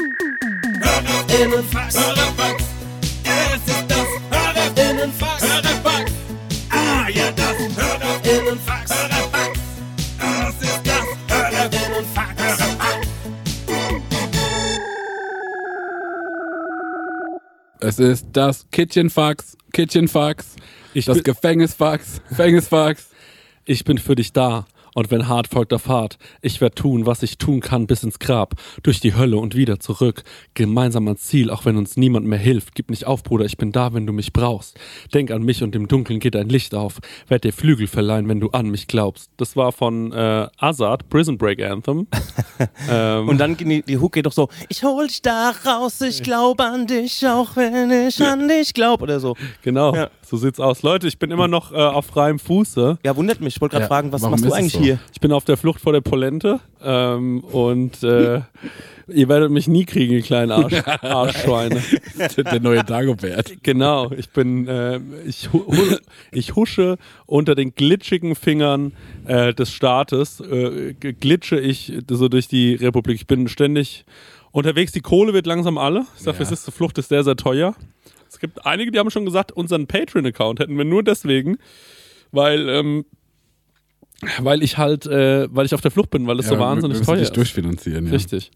Hörerfax, es ist das. Hörerinnenfax, Hörerfax, ah ja, das. Hörerinnenfax, Hörerfax, ist das. Hörerinnenfax, Hörerfax. Es ist das Kitchenfax, Kitchenfax, Ich das Gefängnisfax, Gefängnisfax. Ich bin für dich da. Und wenn hart folgt auf hart, ich werd tun, was ich tun kann bis ins Grab, durch die Hölle und wieder zurück. Gemeinsam ans Ziel, auch wenn uns niemand mehr hilft. Gib nicht auf, Bruder, ich bin da, wenn du mich brauchst. Denk an mich und im Dunkeln geht ein Licht auf. Werd dir Flügel verleihen, wenn du an mich glaubst. Das war von äh, Azad, Prison Break Anthem. ähm, Und dann die, die Hook geht doch so, ich hol dich da raus, ich glaube an dich, auch wenn ich an dich glaub oder so. genau, Ja. So sieht's aus. Leute, ich bin immer noch äh, auf freiem Fuße. Ja, wundert mich. Ich wollte gerade Ja, fragen, was machst du eigentlich so? hier? Ich bin auf der Flucht vor der Polente ähm, und äh, ihr werdet mich nie kriegen, ihr kleinen Arsch, Arschschweine. Der neue Dagobert. Genau, ich bin, äh, ich, hu hu ich husche unter den glitschigen Fingern äh, des Staates, äh, glitsche ich so durch die Republik. Ich bin ständig unterwegs, die Kohle wird langsam alle. Ich sag, Ja. es ist, die Flucht ist sehr, sehr teuer. Es gibt einige, die haben schon gesagt, unseren Patreon-Account hätten wir nur deswegen, weil, ähm, weil ich halt, äh, weil ich auf der Flucht bin, weil es so wahnsinnig wir teuer dich ist. durchfinanzieren. Ja. Richtig.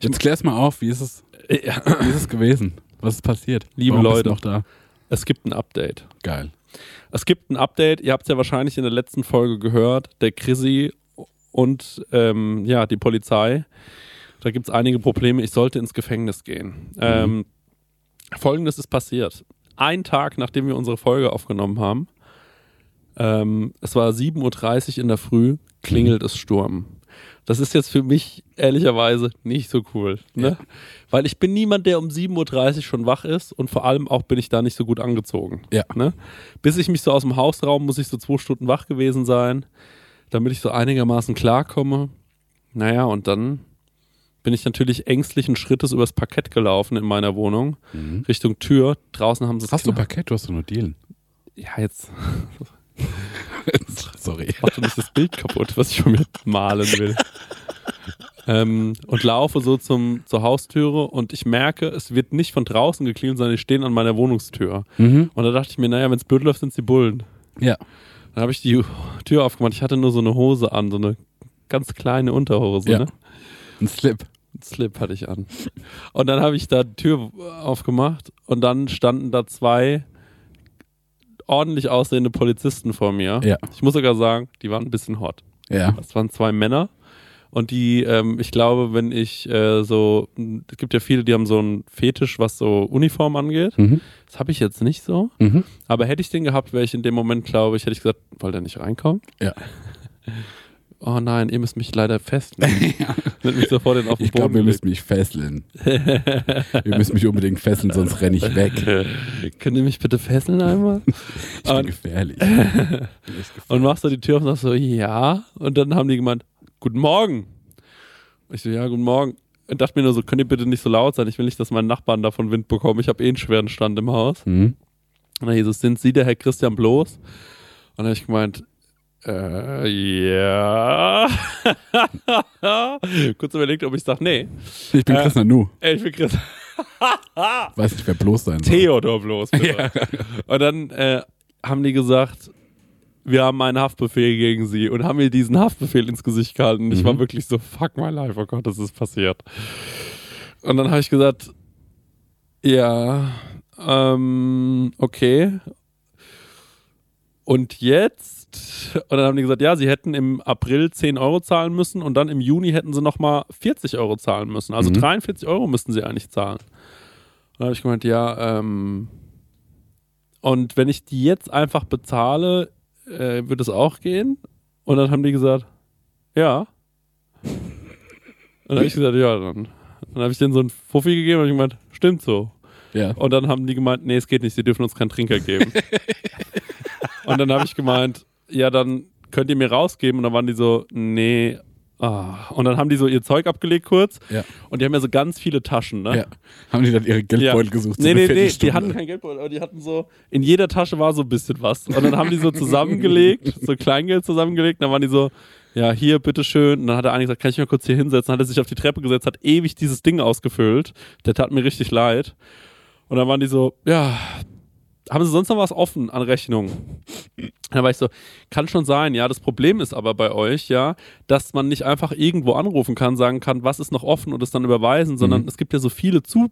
Jetzt klär's mal auf, wie ist es, Ja. wie ist es gewesen? Was ist passiert? Liebe Warum Leute. Noch da? Es gibt ein Update. Geil. Es gibt ein Update, ihr habt es ja wahrscheinlich in der letzten Folge gehört, der Chrissy und ähm, ja, die Polizei. Da gibt es einige Probleme, ich sollte ins Gefängnis gehen. Ähm, Folgendes ist passiert. Ein Tag, nachdem wir unsere Folge aufgenommen haben, ähm, es war 7.30 Uhr in der Früh, klingelt es Sturm. Das ist jetzt für mich ehrlicherweise nicht so cool. Ne? Weil ich bin niemand, der um 7.30 Uhr schon wach ist und vor allem auch bin ich da nicht so gut angezogen. Ja. Ne? Bis ich mich so aus dem Hausraum, muss ich so zwei Stunden wach gewesen sein, damit ich so einigermaßen klarkomme. Naja, und dann bin ich natürlich ängstlichen Schrittes übers Parkett gelaufen in meiner Wohnung, Richtung Tür. Draußen haben sie es Mhm. Hast du Parkett? Du hast doch nur Dielen. Ja, jetzt Sorry. mach doch nicht das Bild kaputt, was ich von mir malen will. ähm, und laufe so zum, zur Haustüre und ich merke, es wird nicht von draußen geklingelt, sondern die stehen an meiner Wohnungstür. Mhm. Und da dachte ich mir, naja, wenn es blöd läuft, sind die Bullen. Ja. Dann habe ich die Tür aufgemacht. Ich hatte nur so eine Hose an, so eine ganz kleine Unterhose. Ja. Ne? Ein Slip. Slip hatte ich an. Und dann habe ich da die Tür aufgemacht und dann standen da zwei ordentlich aussehende Polizisten vor mir. Ja. Ich muss sogar sagen, die waren ein bisschen hot. Ja. Das waren zwei Männer. Und die, ähm, ich glaube, wenn ich äh, so, es gibt ja viele, die haben so einen Fetisch, was so Uniform angeht. Mhm. Das habe ich jetzt nicht so. Mhm. Aber hätte ich den gehabt, wäre ich in dem Moment, glaube ich, hätte ich gesagt, wollt ihr nicht reinkommen? Ja. Oh nein, ihr müsst mich leider festnehmen. Wird mich sofort auf den Ich Boden glaube, wir gelegt. müssen mich fesseln. wir müssen mich unbedingt fesseln, sonst renne ich weg. Könnt ihr mich bitte fesseln einmal? Ich bin Und- gefährlich. Und machst du die Tür auf und sagst so, ja. Und dann haben die gemeint, guten Morgen. Ich so, ja, guten Morgen. Und dachte mir nur so, könnt ihr bitte nicht so laut sein? Ich will nicht, dass meine Nachbarn davon Wind bekommen. Ich habe eh einen schweren Stand im Haus. Mhm. Und dann es, sind Sie der Herr Christian Bloß? Und dann habe ich gemeint, äh, ja. Kurz überlegt, ob ich sage, nee. Ich bin Äh, Chris Nanu. Ey, ich bin Chris Weiß nicht, wer bloß sein soll. Theodor Bloß. Bitte. Und dann äh, haben die gesagt, wir haben einen Haftbefehl gegen sie und haben mir diesen Haftbefehl ins Gesicht gehalten. Und ich war wirklich so, fuck my life, oh Gott, das ist passiert. Und dann habe ich gesagt, ja, ähm, okay. Und jetzt? Und dann haben die gesagt, ja, sie hätten im April 10 Euro zahlen müssen und dann im Juni hätten sie nochmal 40 Euro zahlen müssen. Also 43 Euro müssten sie eigentlich zahlen. Und dann habe ich gemeint, ja, ähm, und wenn ich die jetzt einfach bezahle, äh, wird es auch gehen? Und dann haben die gesagt, ja. Und dann habe ich gesagt, ja, dann. Dann habe ich denen so einen Fuffi gegeben und ich gemeint, stimmt so. Ja. Und dann haben die gemeint, nee, es geht nicht, sie dürfen uns keinen Trinker geben. und dann habe ich gemeint, ja, dann könnt ihr mir rausgeben. Und dann waren die so, nee. Ah. Und dann haben die so ihr Zeug abgelegt kurz. Ja. Und die haben ja so ganz viele Taschen, ne? ja. Haben die dann ihre Geldbeutel gesucht? so Nee, eine nee, nee, die Viertelstunde? hatten kein Geldbeutel, aber die hatten so, in jeder Tasche war so ein bisschen was. Und dann haben die so zusammengelegt, so Kleingeld zusammengelegt, und dann waren die so, ja, hier, bitteschön. Und dann hat der eine gesagt, kann ich mal kurz hier hinsetzen? Hat er sich auf die Treppe gesetzt, hat ewig dieses Ding ausgefüllt. Der tat mir richtig leid. Und dann waren die so, ja, haben sie sonst noch was offen an Rechnungen? Da war ich so, kann schon sein, ja. Das Problem ist aber bei euch, ja, dass man nicht einfach irgendwo anrufen kann, sagen kann, was ist noch offen und es dann überweisen, sondern Mhm. es gibt ja so viele zu,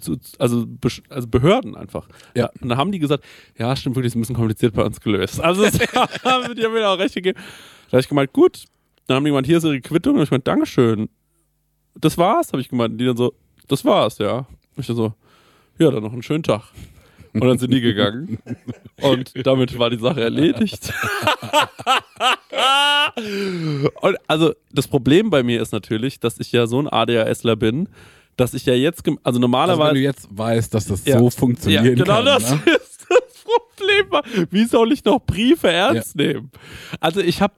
zu also, also Behörden einfach. Ja. Und dann haben die gesagt, ja, stimmt wirklich, ist ein bisschen kompliziert bei uns gelöst. Also haben die haben mir auch recht gegeben. Da habe ich gemeint, gut. Dann haben die gemeint, hier ist ihre Quittung. Und ich gemeint, Dankeschön. Das war's, habe ich gemeint. Und die dann so, das war's, ja. Und ich dann so, ja, dann noch einen schönen Tag. Und dann sind die gegangen. Und damit war die Sache erledigt. Und also das Problem bei mir ist natürlich, dass ich ja so ein ADHSler bin, dass ich ja jetzt, also Also wenn normalerweise. du jetzt weißt, dass das Ja. so ja, funktionieren genau kann. das ne? ist das Problem. Wie soll ich noch Briefe ernst nehmen? Also ich habe,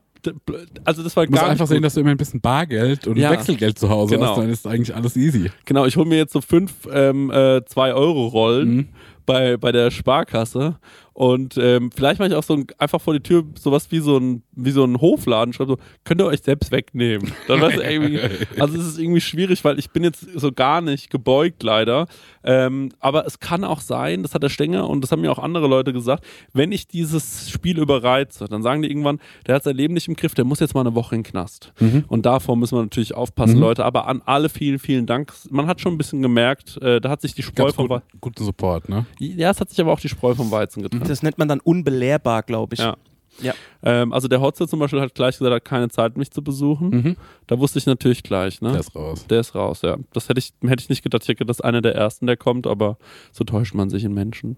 also das war Du musst einfach sehen, dass du immer ein bisschen Bargeld und Ja. Wechselgeld zu Hause Genau. hast, dann ist eigentlich alles easy. Genau, ich hole mir jetzt so fünf ähm, äh, 2-Euro-Rollen Mhm. Bei, bei der Sparkasse und ähm, vielleicht mache ich auch so ein, einfach vor die Tür sowas wie so ein, wie so ein Hofladen, schreibe so, könnt ihr euch selbst wegnehmen. Dann weißt du, irgendwie, also es ist irgendwie schwierig, weil ich bin jetzt so gar nicht gebeugt leider. Ähm, aber es kann auch sein, das hat der Stenger und das haben mir auch andere Leute gesagt, wenn ich dieses Spiel überreize, dann sagen die irgendwann, der hat sein Leben nicht im Griff, der muss jetzt mal eine Woche in den Knast. Und davor müssen wir natürlich aufpassen, Mhm. Leute. Aber an alle vielen, vielen Dank. Man hat schon ein bisschen gemerkt, äh, da hat sich die Spreu Ganz vom gut, Weizen. guten Support, ne? Ja, es hat sich aber auch die Spreu vom Weizen getrennt. Das nennt man dann unbelehrbar, glaube ich. Ja. Ja. Ähm, also der Hotze zum Beispiel hat gleich gesagt, er hat keine Zeit, mich zu besuchen. Mhm. Da wusste ich natürlich gleich, ne? Der ist raus. Der ist raus, ja. Das hätte ich, hätte ich nicht gedacht. Ich hätte gedacht, das ist einer der ersten, der kommt, aber so täuscht man sich in Menschen.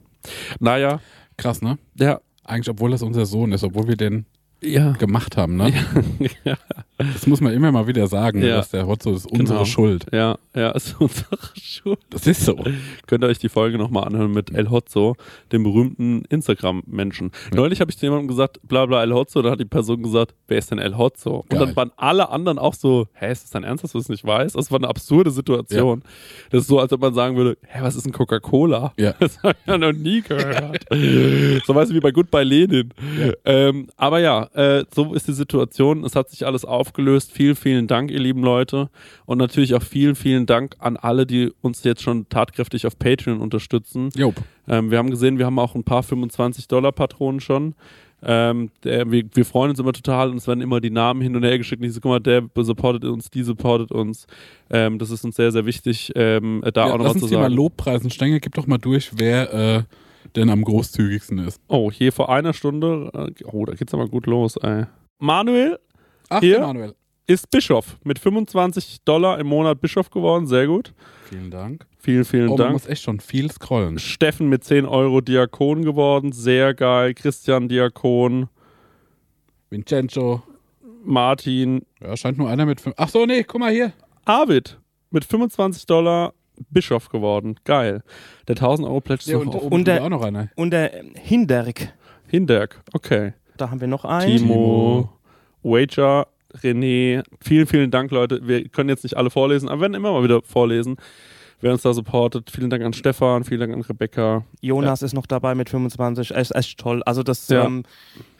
Naja, Krass, ne? ja. Eigentlich, obwohl das unser Sohn ist, obwohl wir den Ja. gemacht haben, ne? ja. Das muss man immer mal wieder sagen, ne, Ja. dass der Hotzo ist unsere Genau. Schuld. Ja, ja, ist unsere Schuld. Das ist so. Könnt ihr euch die Folge nochmal anhören mit El Hotzo, dem berühmten Instagram-Menschen. Neulich habe ich zu jemandem gesagt, bla bla El Hotzo, da hat die Person gesagt, wer ist denn El Hotzo? Und Geil. dann waren alle anderen auch so, hä, ist das dein Ernst, dass du es nicht weißt? Das war eine absurde Situation. Das ist so, als ob man sagen würde, hä, was ist ein Coca-Cola? Ja. Das habe ich ja noch nie gehört. so weißt du, wie bei Goodbye Lenin. Ähm, aber ja, äh, so ist die Situation. Es hat sich alles aufgelöst. Vielen, vielen Dank, ihr lieben Leute. Und natürlich auch vielen, vielen Dank an alle, die uns jetzt schon tatkräftig auf Patreon unterstützen. Ähm, wir haben gesehen, wir haben auch ein paar 25-Dollar-Patronen schon. Ähm, der, wir, wir freuen uns immer total und es werden immer die Namen hin und her geschickt. Ich so, guck mal, der supportet uns, die supportet uns. Ähm, das ist uns sehr, sehr wichtig, ähm, da Ja, auch noch lass was uns zu hier mal sagen. Lobpreisen. Stenger, gib doch mal durch, wer äh, denn am großzügigsten ist. Oh, hier vor einer Stunde, äh, oh, da geht's aber gut los, ey. Manuel Ach, Hier? Manuel. ist Bischof. Mit 25 Dollar im Monat Bischof geworden, sehr gut. Vielen Dank. Vielen, vielen Oh, man Dank. muss echt schon viel scrollen. Steffen mit 10 Euro Diakon geworden, sehr geil. Christian Diakon, Vincenzo. Martin, Ja, scheint nur einer mit fünf. Ach so, nee, guck mal hier. Arvid mit 25 Dollar Bischof geworden. Geil. Der 1000 Euro Pledge ist Ja, und, der der- auch noch einer. Und der ähm, Hinderk, Hinderk, okay. da haben wir noch einen. Timo, Wager, René. Vielen, vielen Dank, Leute. Wir können jetzt nicht alle vorlesen, aber wir werden immer mal wieder vorlesen, wer uns da supportet. Vielen Dank an Stefan, vielen Dank an Rebecca. Jonas ist noch dabei mit 25. Echt, echt toll. Also das Ja. ähm,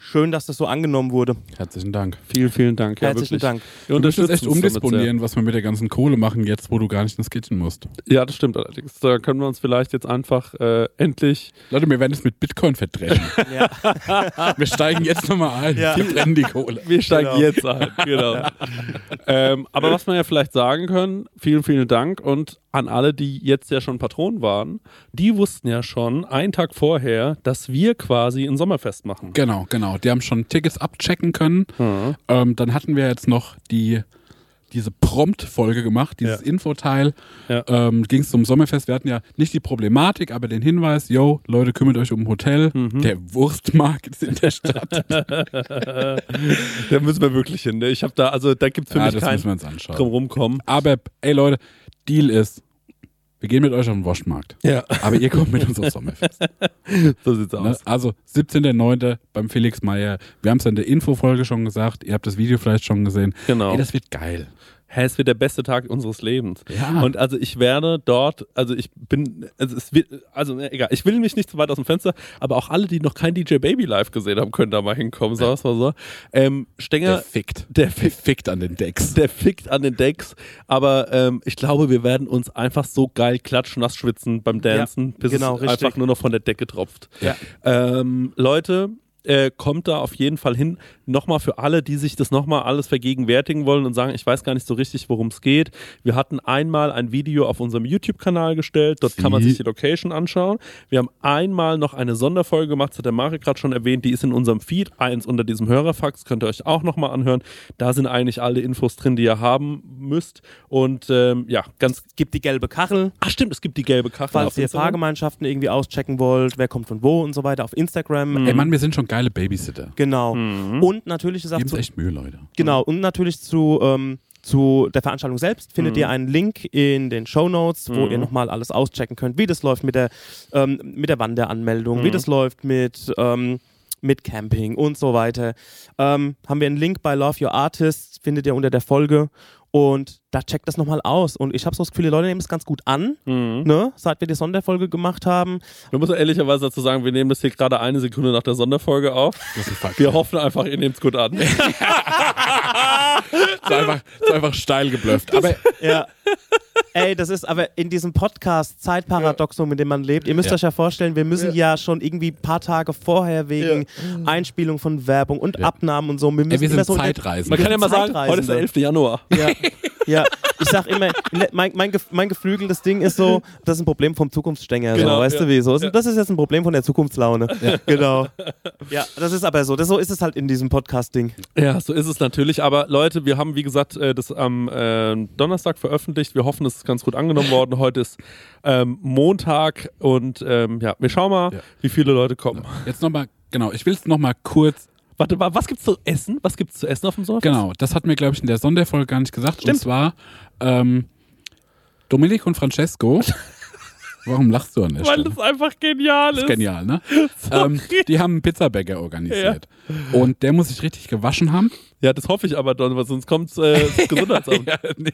schön, dass das so angenommen wurde. Herzlichen Dank. Vielen, vielen Dank. Ja, Herzlichen wirklich. Dank. Wir unterstützen echt umdisponieren, was wir mit der ganzen Kohle machen, jetzt wo du gar nicht ins Kitchen musst. Ja, das stimmt allerdings. Da können wir uns vielleicht jetzt einfach äh, endlich. Leute, wir werden es mit Bitcoin verdreschen. Ja. wir steigen jetzt nochmal ein. Ja. Wir brennen die Kohle. Wir steigen Genau. jetzt ein. Genau. ähm, aber was wir ja vielleicht sagen können, vielen, vielen Dank und an alle, die jetzt ja schon Patronen waren, die wussten ja schon einen Tag vorher, dass wir quasi ein Sommerfest machen. Genau, genau. Die haben schon Tickets abchecken können. Mhm. Ähm, dann hatten wir jetzt noch die diese Prompt-Folge gemacht, dieses Ja. Infoteil. Ja. Ähm, Ging es zum Sommerfest. Wir hatten ja nicht die Problematik, aber den Hinweis, yo, Leute, kümmert euch um ein Hotel. Mhm. Der Wurstmarkt ist in der Stadt. da müssen wir wirklich hin. Ne? Ich habe da, also da gibt es für ja, mich das kein müssen wir uns anschauen. drum rumkommen. Aber, ey Leute, Deal ist, wir gehen mit euch auf den Wurstmarkt. Ja, Aber ihr kommt mit uns aufs Sommerfest. so sieht's Ne? aus. Also 17.09. beim Felix Meyer. Wir haben es in der Infofolge schon gesagt. Ihr habt das Video vielleicht schon gesehen. Genau. Ey, das wird geil. Hä, es wird der beste Tag unseres Lebens. Ja. Und also ich werde dort, also ich bin, also es wird, also egal, ich will mich nicht zu weit aus dem Fenster, aber auch alle, die noch kein DJ Baby live gesehen haben, können da mal hinkommen, sagen wir mal so. Ähm, Stenger, Der fickt. der fickt fickt an den Decks. der fickt an den Decks, aber ähm, ich glaube, wir werden uns einfach so geil klatschnass schwitzen beim Dancen, bis genau, es richtig. einfach nur noch von der Decke tropft. Ja. Ähm, Leute, äh, kommt da auf jeden Fall hin. Nochmal für alle, die sich das nochmal alles vergegenwärtigen wollen und sagen, ich weiß gar nicht so richtig, worum es geht. Wir hatten einmal ein Video auf unserem YouTube-Kanal gestellt, dort kann man Sie- sich die Location anschauen. Wir haben einmal noch eine Sonderfolge gemacht, das hat der Marek gerade schon erwähnt, die ist in unserem Feed, eins unter diesem Hörerfax, könnt ihr euch auch nochmal anhören. Da sind eigentlich alle Infos drin, die ihr haben müsst. Und ähm, ja, ganz. Gibt die gelbe Kachel, Ach stimmt, es gibt die gelbe Kachel falls ihr Instagram. Fahrgemeinschaften irgendwie auschecken wollt, wer kommt von wo und so weiter auf Instagram. Ey Mann, wir sind schon geile Babysitter. Genau. Mhm. Und natürlich zu, uns echt Mühe, Leute. genau und natürlich zu ähm, zu der Veranstaltung selbst findet ihr einen Link in den Show Notes, wo ihr nochmal alles auschecken könnt, wie das läuft mit der ähm, mit der Wanderanmeldung, wie das läuft mit ähm, mit Camping und so weiter. Ähm, haben wir einen Link bei Love Your Artists, findet ihr unter der Folge. Und da checkt das nochmal aus. Und ich habe so das Gefühl, die Leute nehmen es ganz gut an, Mhm. ne? seit wir die Sonderfolge gemacht haben. Wir müssen ehrlicherweise dazu sagen, wir nehmen das hier gerade eine Sekunde nach der Sonderfolge auf. Das ist ein Fakt. Wir hoffen einfach, ihr nehmt es gut an. ist einfach, ist einfach steil geblufft. Aber Ja. Ey, das ist aber in diesem Podcast Zeitparadoxum, in dem man lebt. Ihr müsst Ja. euch ja vorstellen, wir müssen ja, schon irgendwie ein paar Tage vorher wegen Einspielung von Werbung und Ja. Abnahmen und so. Wir müssen ey, wir sind so Zeitreisen. Man kann ja mal sagen, heute ist der 11. Januar. Ja, ja. Ich sag immer, ne, mein, mein, mein geflügeltes Ding ist so, das ist ein Problem vom Zukunftsstänger. Genau, so, weißt ja. du wie? So. Das ist jetzt ein Problem von der Zukunftslaune. Genau. Ja, das ist aber so. Das, so ist es halt in diesem Podcast-Ding. Ja, so ist es natürlich. Aber Leute, wir haben, wie gesagt, äh, das am äh, Donnerstag veröffentlicht. Wir hoffen, es ist ganz gut angenommen worden. Heute ist ähm, Montag und ähm, ja, wir schauen mal, Ja. wie viele Leute kommen. Jetzt nochmal, genau, ich will es nochmal kurz, Warte, wa- was gibt's zu essen? Was gibt's zu essen auf dem Sommerfest? genau, das hatten wir, glaube ich, in der Sonderfolge gar nicht gesagt. Stimmt. Und zwar, ähm, Dominik und Francesco, warum lachst du an der Weil Stelle? das einfach genial ist. ist genial, ne? ähm, die haben einen Pizzabäcker organisiert. Und der muss sich richtig gewaschen haben. Ja, das hoffe ich aber, Don, weil sonst kommt äh, das Gesundheitsamt. Ja, nee.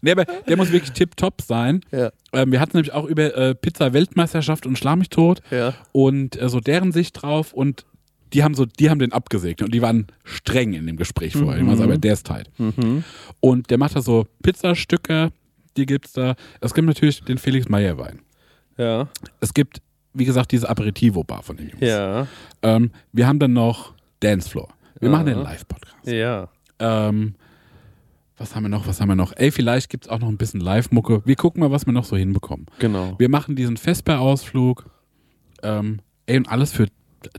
nee, aber der muss wirklich tipptopp sein. Ja. Ähm, wir hatten nämlich auch über äh, Pizza-Weltmeisterschaft und Schlag mich tot Ja. und äh, so deren Sicht drauf und die haben so, die haben den abgesegnet und die waren streng in dem Gespräch vorher. Die waren so, aber der ist tight. Mhm. Und der macht da so Pizzastücke, die gibt's da. Es gibt natürlich den Felix Meyer Wein. Ja. Es gibt, wie gesagt, diese Aperitivo-Bar von den Jungs. Ja. Ähm, wir haben dann noch Dancefloor. Wir Ja. machen den Live-Podcast. Ja. Ähm, was haben wir noch? Was haben wir noch? Ey, vielleicht gibt es auch noch ein bisschen Live-Mucke. Wir gucken mal, was wir noch so hinbekommen. Genau. Wir machen diesen Vesper-Ausflug. Ähm, ey, und alles für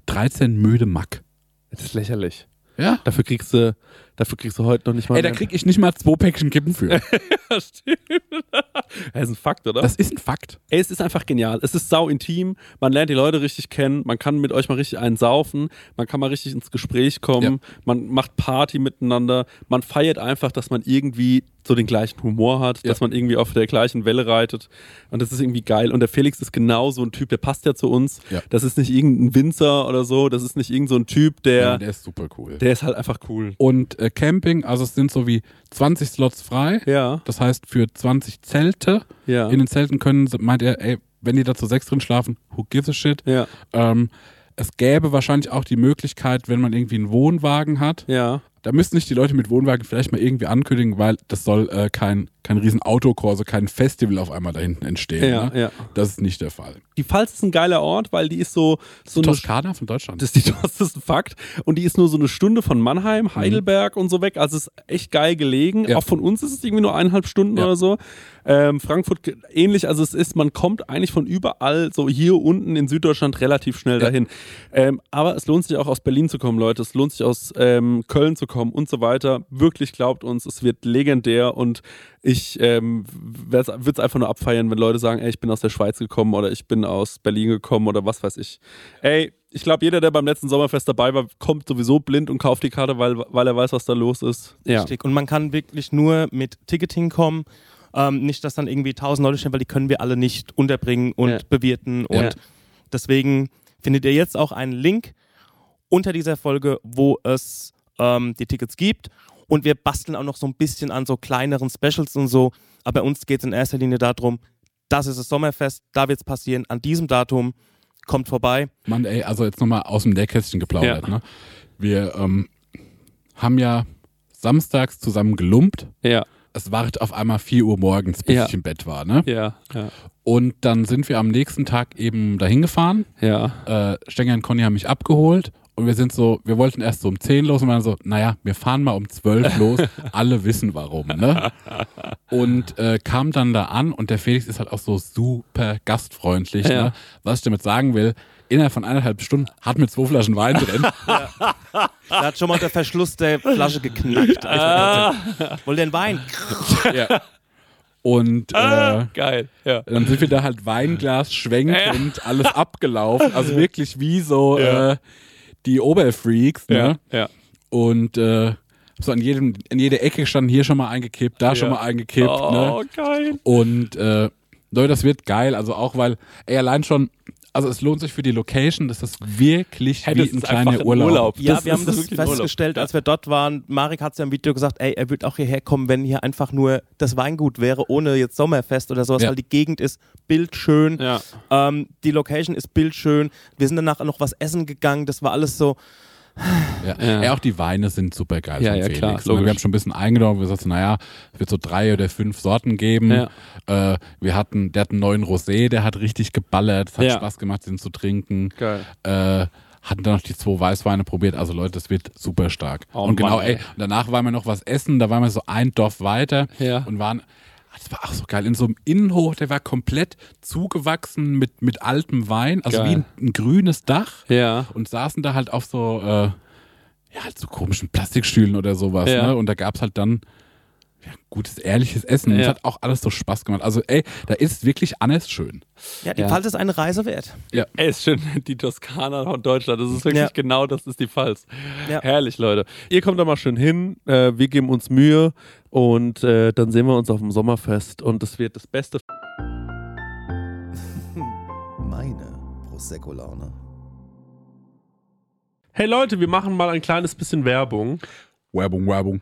13 müde Mack. Das ist lächerlich. Ja? Dafür kriegst du, dafür kriegst du heute noch nicht mal. Ey, da krieg ich nicht mal zwei Päckchen Kippen für. Ja, stimmt. Das ist ein Fakt, oder? Das ist ein Fakt. Ey, es ist einfach genial. Es ist sau intim. Man lernt die Leute richtig kennen. Man kann mit euch mal richtig einen saufen. Man kann mal richtig ins Gespräch kommen. Man macht Party miteinander. Man feiert einfach, dass man irgendwie so den gleichen Humor hat, Ja. dass man irgendwie auf der gleichen Welle reitet. Und das ist irgendwie geil. Und der Felix ist genau so ein Typ, der passt ja zu uns. Ja. Das ist nicht irgendein Winzer oder so. Das ist nicht irgend so ein Typ, Ja, der, der ist super cool. der ist halt einfach cool. Und äh, Camping, also es sind so wie 20 Slots frei. Ja, Das heißt, für 20 Zelte. ja. In den Zelten können, meint er, ey, wenn die da zu sechs drin schlafen, who gives a shit? ja, Ähm, es gäbe wahrscheinlich auch die Möglichkeit, wenn man irgendwie einen Wohnwagen hat, ja. Da müssten nicht die Leute mit Wohnwagen vielleicht mal irgendwie ankündigen, weil das soll äh, kein, kein riesen Autokorso, kein Festival auf einmal da hinten entstehen. Ja, ne? ja. Das ist nicht der Fall. Die Pfalz ist ein geiler Ort, weil die ist so, so eine Toskana von Deutschland. Das ist, die, das ist ein Fakt. Und die ist nur so eine Stunde von Mannheim, Heidelberg und so weg. Also es ist echt geil gelegen. Mhm. Ja. Auch von uns ist es irgendwie nur eineinhalb Stunden Ja. oder so. Ähm, Frankfurt ähnlich. Also es ist, man kommt eigentlich von überall, so hier unten in Süddeutschland, relativ schnell Ja. dahin. Ähm, aber es lohnt sich auch aus Berlin zu kommen, Leute. Es lohnt sich aus ähm, Köln zu kommen und so weiter. Wirklich glaubt uns, es wird legendär und ich ähm, würde es einfach nur abfeiern, wenn Leute sagen, ey, ich bin aus der Schweiz gekommen oder ich bin aus Berlin gekommen oder was weiß ich. Ey, ich glaube, jeder, der beim letzten Sommerfest dabei war, kommt sowieso blind und kauft die Karte, weil, weil er weiß, was da los ist. Ja. Richtig. Und man kann wirklich nur mit Ticketing kommen. Ähm, nicht, dass dann irgendwie tausend Leute stehen, weil die können wir alle nicht unterbringen und Ja. bewirten. Und Ja. deswegen findet ihr jetzt auch einen Link unter dieser Folge, wo es ähm, die Tickets gibt. Und wir basteln auch noch so ein bisschen an so kleineren Specials und so. Aber bei uns geht es in erster Linie darum, das ist das Sommerfest, da wird es passieren, an diesem Datum, kommt vorbei. Mann, ey, also jetzt nochmal aus dem Nähkästchen geplaudert. Ja. Ne? Wir ähm, haben ja samstags zusammen gelumpt. Ja, Es war auf einmal 4 Uhr morgens, bis Ja. ich im Bett war. Ne? ja, ja, Und dann sind wir am nächsten Tag eben dahin gefahren. ja. Äh, Stenger und Conny haben mich abgeholt. Und wir sind so, wir wollten erst so um 10 los und waren so, naja, wir fahren mal um 12 los. Alle wissen warum, ne? Und äh, kam dann da an und der Felix ist halt auch so super gastfreundlich. Ja. Ne? Was ich damit sagen will, innerhalb von eineinhalb Stunden hat mir zwei Flaschen Wein drin. Da hat schon mal der Verschluss der Flasche geknackt. Ah. Wollt ihr einen Wein? ja. Und äh, Geil, ja. dann sind wir da halt Weinglas schwenkend, alles abgelaufen. Also wirklich wie so Ja. äh, die Oberfreaks. Ne? Ja, ja. Und äh, so an jedem, in jeder Ecke standen hier schon mal eingekippt, da schon Ja. mal eingekippt. Oh, Ne? geil. Und äh, Leute, das wird geil. Also auch weil, ey, allein schon, also es lohnt sich für die Location, das ist wirklich Hey, wie ein kleiner Urlaub. Urlaub. Ja, Das wir haben das festgestellt, als wir dort waren. Marek hat es ja im Video gesagt, ey, er würde auch hierher kommen, wenn hier einfach nur das Weingut wäre, ohne jetzt Sommerfest oder sowas, Ja. weil die Gegend ist bildschön. Ja. Ähm, die Location ist bildschön. Wir sind danach noch was essen gegangen. Das war alles so. Ja. Ja. Ja. auch die Weine sind super geil Ja, von ja, Felix. klar, wir haben schon ein bisschen eingenommen, wir sagten, naja, es wird so drei oder fünf Sorten geben. Äh, wir hatten, der hat einen neuen Rosé, der hat richtig geballert, es hat. Spaß gemacht, den zu trinken. Geil. Äh, hatten dann noch die zwei Weißweine probiert. Also Leute, das wird super stark. Oh und genau, Mann, ey, ey. und danach waren wir noch was essen, da waren wir so ein Dorf weiter und waren, das war auch so geil, in so einem Innenhof, der war komplett zugewachsen mit, mit altem Wein, also Geil. wie ein, ein grünes Dach Ja. und saßen da halt auf so, äh, ja, halt so komischen Plastikstühlen oder sowas. Ja. Ne? Und da gab's halt dann ja, gutes, ehrliches Essen. Und Ja. Es hat auch alles so Spaß gemacht. Also, ey, da ist wirklich alles schön. Ja, die Ja. Pfalz ist eine Reise wert. Ey, ist schön, die Toskana von Deutschland. Das ist wirklich Ja. genau das ist die Pfalz. Ja. Herrlich, Leute. Ihr kommt da mal schön hin. Äh, wir geben uns Mühe und äh, dann sehen wir uns auf dem Sommerfest und es wird das Beste. Meine Prosecco-Laune. Hey Leute, wir machen mal ein kleines bisschen Werbung. Werbung, Werbung.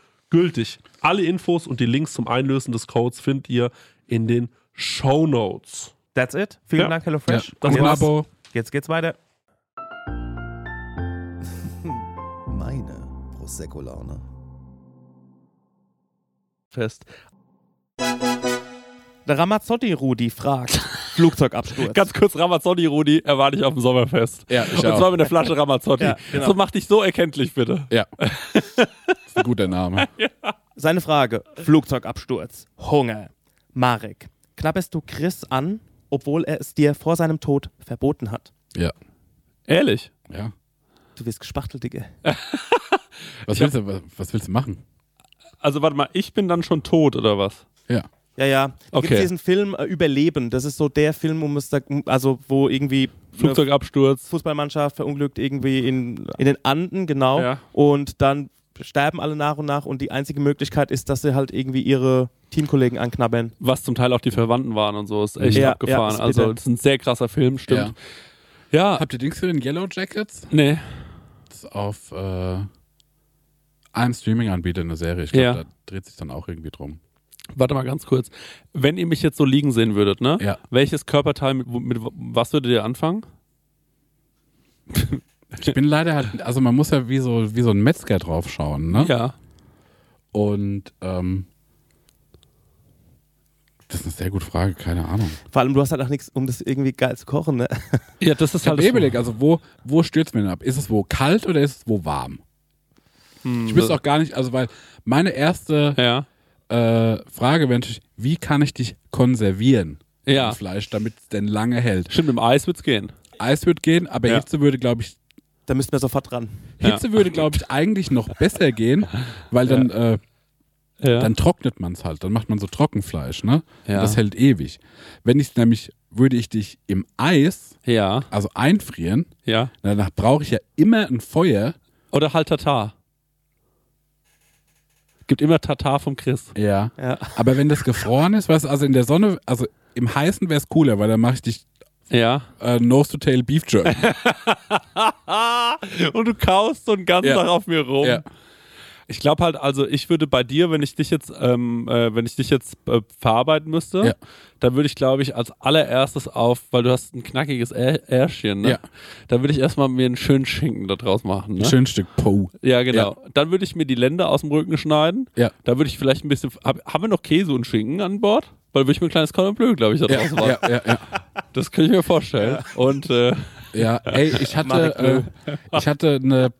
gültig. Alle Infos und die Links zum Einlösen des Codes findet ihr in den Show Notes. That's it. Vielen Ja. Dank, Ja. HelloFresh. Das Und ein war's. Abo. Jetzt geht's weiter. Meine Prosecco-Laune. Fest. Der Ramazzotti-Rudi fragt: Flugzeugabsturz. Ganz kurz, Ramazzotti, Rudi, er war nicht auf dem Sommerfest. Ja, ich Und auch. zwar mit der Flasche Ramazzotti. Ja, genau. So mach dich so erkenntlich, bitte. Ja. Das ist ein guter Name. Seine Frage: Flugzeugabsturz, Hunger. Marek, knabberst du Chris an, obwohl er es dir vor seinem Tod verboten hat? Ja. Ehrlich? Ja. Du wirst gespachtelt, Digga. Was willst, du, was willst du machen? Also warte mal, ich bin dann schon tot, oder was? Ja. Ja, ja. Da Okay. gibt's diesen Film äh, Überleben. Das ist so der Film, um es da, also wo irgendwie Flugzeugabsturz. Fußballmannschaft verunglückt irgendwie in, in den Anden, genau. Ja. Und dann sterben alle nach und nach und die einzige Möglichkeit ist, dass sie halt irgendwie ihre Teamkollegen anknabbern. Was zum Teil auch die Verwandten waren und so. Ist echt Ja, abgefahren. ja, also, das ist ein sehr krasser Film, stimmt. Ja. Habt ihr Dings für den Yellow Jackets? Nee. Das ist auf äh, einem Streaming-Anbieter eine Serie. Ich glaube, Ja. da dreht sich dann auch irgendwie drum. Warte mal ganz kurz. Wenn ihr mich jetzt so liegen sehen würdet, ne? Ja. Welches Körperteil, mit, mit was würdet ihr anfangen? Ich bin leider halt, also man muss ja wie so, wie so ein Metzger drauf schauen, ne? Ja. Und ähm, das ist eine sehr gute Frage, keine Ahnung. Vor allem, du hast halt auch nichts, um das irgendwie geil zu kochen, ne? Ja, das ist halt eh überlegt, also wo, wo stürzt man denn ab? Ist es wo kalt oder ist es wo warm? Hm, Ich wüsste auch gar nicht, also weil meine erste Ja. Äh, Frage wäre natürlich, wie kann ich dich konservieren? Ja. Das Fleisch, damit es denn lange hält. Stimmt, im Eis wird's gehen. Eis wird gehen, aber Ja. Hitze würde, glaube ich, Da müssten wir sofort dran. Ja. Hitze würde, glaube ich, eigentlich noch besser gehen, weil dann, äh, Ja. dann trocknet man es halt. Dann macht man so Trockenfleisch, ne? Ja. Das hält ewig. Wenn ich nämlich, würde ich dich im Eis, ja. also einfrieren, Ja. danach brauche ich ja immer ein Feuer. Oder halt Tatar. Gibt immer Tatar vom Chris. Ja. Ja. Aber wenn das gefroren ist, weißt du, also in der Sonne, also im Heißen wäre es cooler, weil dann mache ich dich Ja. äh, Nose to Tail Beef Jerky. Und du kaust so einen ganzen Ja. Tag auf mir rum. Ja. Ich glaube halt, also ich würde bei dir, wenn ich dich jetzt, ähm, äh, wenn ich dich jetzt äh, verarbeiten müsste, Ja. dann würde ich, glaube ich, als allererstes auf, weil du hast ein knackiges Ä- Ärschchen, ne? Ja. Da würde ich erstmal mir einen schönen Schinken da draus machen. Ne? Ein schönes Stück Po. Ja, genau. Dann würde ich mir die Länder aus dem Rücken schneiden. Ja. Da würde ich vielleicht ein bisschen. Hab, haben wir noch Käse und Schinken an Bord? Weil würde ich mir ein kleines Cordon Bleu, glaube ich, da Ja, draus machen. ja, ja, ja. Das könnte ich mir vorstellen. Und äh, Ja, ey, ich hatte, äh, ich hatte eine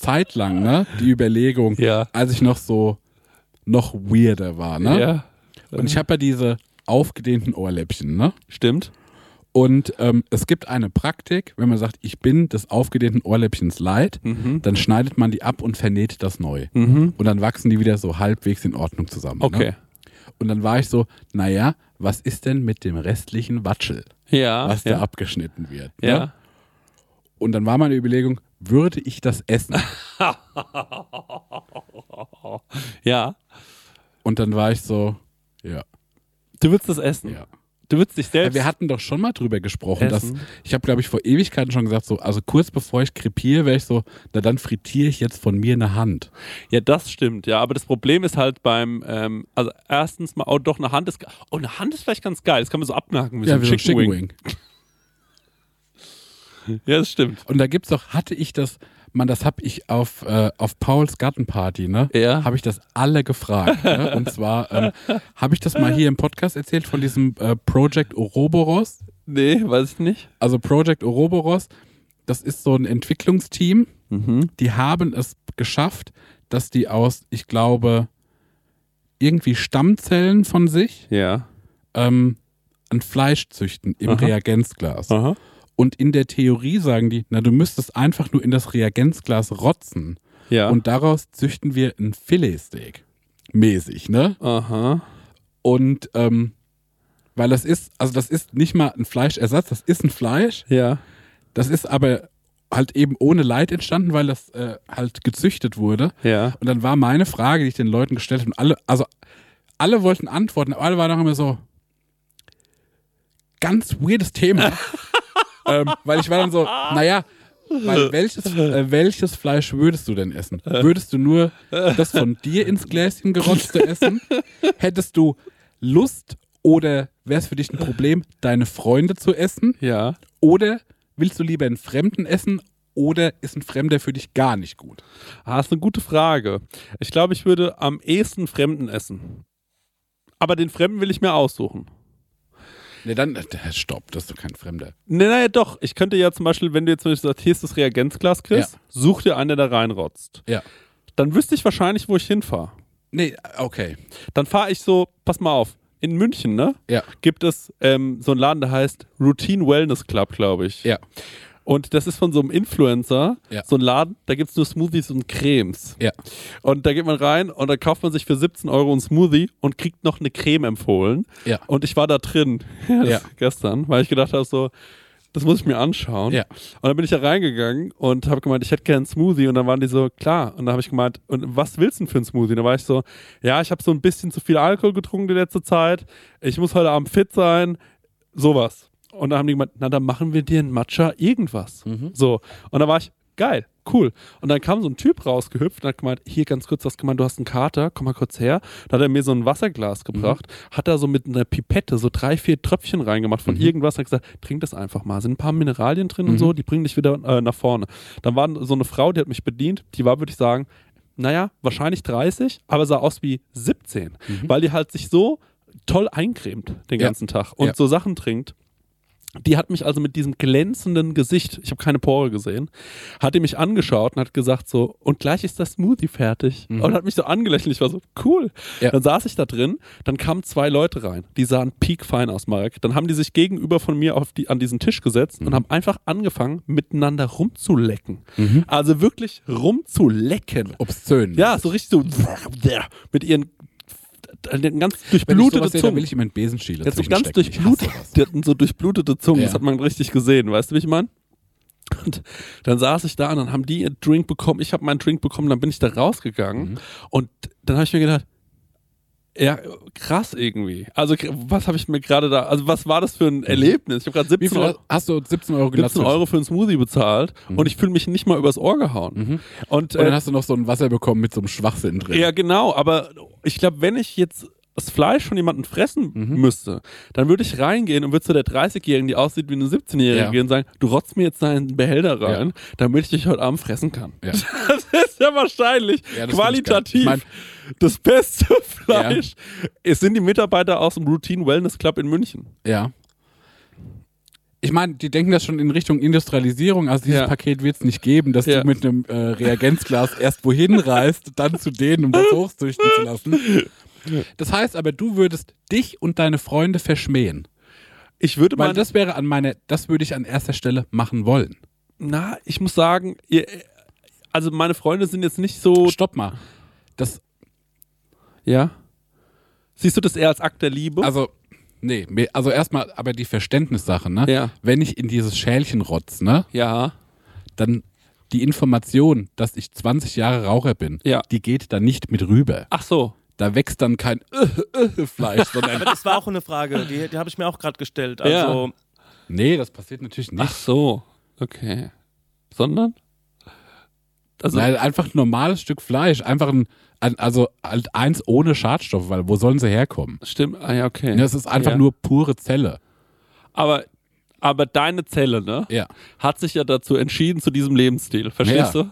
Zeit lang, ne, die Überlegung, Ja. als ich noch so noch weirder war, ne? ja, Und ich habe ja diese aufgedehnten Ohrläppchen, ne? stimmt. Und ähm, es gibt eine Praktik, wenn man sagt, ich bin des aufgedehnten Ohrläppchens leid, Mhm. dann schneidet man die ab und vernäht das neu. Mhm. Und dann wachsen die wieder so halbwegs in Ordnung zusammen. Okay. Ne? Und dann war ich so, naja, was ist denn mit dem restlichen Watschel, Ja. was ja. da abgeschnitten wird? Ne? Ja. Und dann war meine Überlegung, würde ich das essen? Ja. Und dann war ich so, ja. Du würdest das essen. ja. Du würdest dich Ja, selbst. wir hatten doch schon mal drüber gesprochen, dass Essen. ich habe, glaube ich, vor Ewigkeiten schon gesagt, so, also kurz bevor ich krepiere, wäre ich so, na dann frittiere ich jetzt von mir eine Hand. Ja, das stimmt, ja. Aber das Problem ist halt beim, ähm, also erstens mal, oh doch, eine Hand ist, oh, eine Hand ist vielleicht ganz geil. Das kann man so abnacken wie so ein wie so ein Chicken Wing. Wing. Ja, das stimmt. Und da gibt's doch, hatte ich das, Mann, das hab ich auf, äh, auf Pauls Gartenparty, ne? Ja. Habe ich das alle gefragt. ne? Und zwar ähm, habe ich das mal hier im Podcast erzählt von diesem äh, Project Ouroboros. Nee, weiß ich nicht. Also Project Ouroboros, das ist so ein Entwicklungsteam. Mhm. Die haben es geschafft, dass die aus, ich glaube, irgendwie Stammzellen von sich Ja. ähm, ein Fleisch züchten im Aha. Reagenzglas. Aha. Und in der Theorie sagen die, na, du müsstest einfach nur in das Reagenzglas rotzen. Ja. Und daraus züchten wir ein Filetsteak. Mäßig, ne? Aha. Und ähm, weil das ist, also das ist nicht mal ein Fleischersatz, das ist ein Fleisch. Ja. Das ist aber halt eben ohne Leid entstanden, weil das äh, halt gezüchtet wurde. Ja. Und dann war meine Frage, die ich den Leuten gestellt habe, und alle, also alle wollten antworten, aber alle waren auch immer so, ganz weirdes Thema. ähm, weil ich war dann so, naja, weil welches, äh, welches Fleisch würdest du denn essen? Würdest du nur das von dir ins Gläschen gerotzte essen? Hättest du Lust oder wäre es für dich ein Problem, deine Freunde zu essen? Ja. Oder willst du lieber einen Fremden essen oder ist ein Fremder für dich gar nicht gut? Ah, ist eine gute Frage. Ich glaube, ich würde am ehesten Fremden essen. Aber den Fremden will ich mir aussuchen. Ne, dann, äh, stopp, das ist doch kein Fremder. Nee, naja, doch. Ich könnte ja zum Beispiel, wenn du jetzt zum Beispiel sagst, hier ist das Reagenzglas, Chris, Ja. such dir einen, der da reinrotzt. Ja. Dann wüsste ich wahrscheinlich, wo ich hinfahre. Nee, okay. Dann fahre ich so, pass mal auf, in München, ne? Ja. Gibt es ähm, so einen Laden, der heißt Routine Wellness Club, glaube ich. Ja. Und das ist von so einem Influencer, Ja. so ein Laden, da gibt es nur Smoothies und Cremes. Ja. Und da geht man rein und da kauft man sich für 17 Euro einen Smoothie und kriegt noch eine Creme empfohlen. Ja. Und ich war da drin Ja. gestern, weil ich gedacht habe, so, das muss ich mir anschauen. Ja. Und dann bin ich da reingegangen und habe gemeint, ich hätte gerne einen Smoothie. Und dann waren die so, klar. Und dann habe ich gemeint, und was willst du denn für einen Smoothie? Und dann war ich so, ja, ich habe so ein bisschen zu viel Alkohol getrunken die letzte Zeit. Ich muss heute Abend fit sein. Sowas. Und dann haben die gemeint, na, dann machen wir dir einen Matcha irgendwas. So. Und dann war ich, geil, cool. Und dann kam so ein Typ rausgehüpft und hat gemeint, hier ganz kurz, was gemeint, du hast einen Kater, komm mal kurz her. Da hat er mir so ein Wasserglas gebracht, hat da so mit einer Pipette so drei, vier Tröpfchen reingemacht von irgendwas und hat gesagt, trink das einfach mal. Sind ein paar Mineralien drin und so, die bringen dich wieder äh, nach vorne. Dann war so eine Frau, die hat mich bedient, die war, würde ich sagen, naja, wahrscheinlich 30, aber sah aus wie 17, weil die halt sich so toll eincremt den Ja. ganzen Tag und Ja. so Sachen trinkt. Die hat mich also mit diesem glänzenden Gesicht, ich habe keine Pore gesehen, hat die mich angeschaut und hat gesagt so, und gleich ist das Smoothie fertig. Und hat mich so angelächelt. Ich war so, cool. Mhm. Ja. Dann saß ich da drin, dann kamen zwei Leute rein, die sahen piekfein aus, Marek. Dann haben die sich gegenüber von mir auf die, an diesen Tisch gesetzt Mhm. und haben einfach angefangen, miteinander rumzulecken. Also wirklich rumzulecken. Obszön. Ja, so richtig so mit ihren den ganz Wenn ich durchblutete sowas sehe, will ich ihm einen Besenstiel Der hat so ganz durchblutet, sowas. die hatten so durchblutete Zungen, das Ja. hat man richtig gesehen, weißt du, wie ich meine? Und dann saß ich da und dann haben die ihren Drink bekommen, ich habe meinen Drink bekommen, dann bin ich da rausgegangen Mhm. und dann habe ich mir gedacht, ja, krass irgendwie. Also was habe ich mir gerade da, also was war das für ein Erlebnis? Ich habe gerade Mhm. Wie 17 viel Euro, hast du 17 Euro gelassen? 17 Euro für einen Smoothie bezahlt und ich fühle mich nicht mal übers Ohr gehauen. Und, Mhm. Und dann äh, hast du noch so ein Wasser bekommen mit so einem Schwachsinn drin. ja, genau, aber ich glaube, wenn ich jetzt das Fleisch von jemandem fressen Mhm. müsste, dann würde ich reingehen und würde zu der 30-Jährigen, die aussieht wie eine 17-Jährige, Ja. gehen und sagen, du rotzt mir jetzt deinen Behälter rein, damit ich dich heute Abend fressen kann. Ja. Das ist ja wahrscheinlich Ja, qualitativ. Das beste Fleisch. Es sind die Mitarbeiter aus dem Routine Wellness Club in München. Ja. Ich meine, die denken das schon in Richtung Industrialisierung. Also dieses Ja. Paket wird es nicht geben, dass Ja. du mit einem äh, Reagenzglas erst wohin reist, dann zu denen, um das hochzüchten zu lassen. Das heißt aber, du würdest dich und deine Freunde verschmähen. Ich würde Weil mal, das wäre an meine, das würde ich an erster Stelle machen wollen. na, ich muss sagen, ihr, also meine Freunde sind jetzt nicht so, Stopp mal. Das, ja. Siehst du das eher als Akt der Liebe? also, nee, also erstmal aber die Verständnissache, ne? Ja. Wenn ich in dieses Schälchen rotz, ne? ja. Dann die Information, dass ich 20 Jahre Raucher bin, Ja. die geht dann nicht mit rüber. Ach so. Da wächst dann kein äh, äh, Fleisch, sondern Aber das war auch eine Frage, die, die habe ich mir auch gerade gestellt. Ja. Also, nee, das passiert natürlich nicht. Ach so. Okay. Sondern? Also, Nein, einfach ein normales Stück Fleisch, einfach ein, also halt eins ohne Schadstoffe, weil wo sollen sie herkommen? stimmt. Ah ja, okay. Das ist einfach Ja. nur pure Zelle. Aber aber deine Zelle, ne? Ja. Hat sich ja dazu entschieden, zu diesem Lebensstil. Verstehst Ja. du?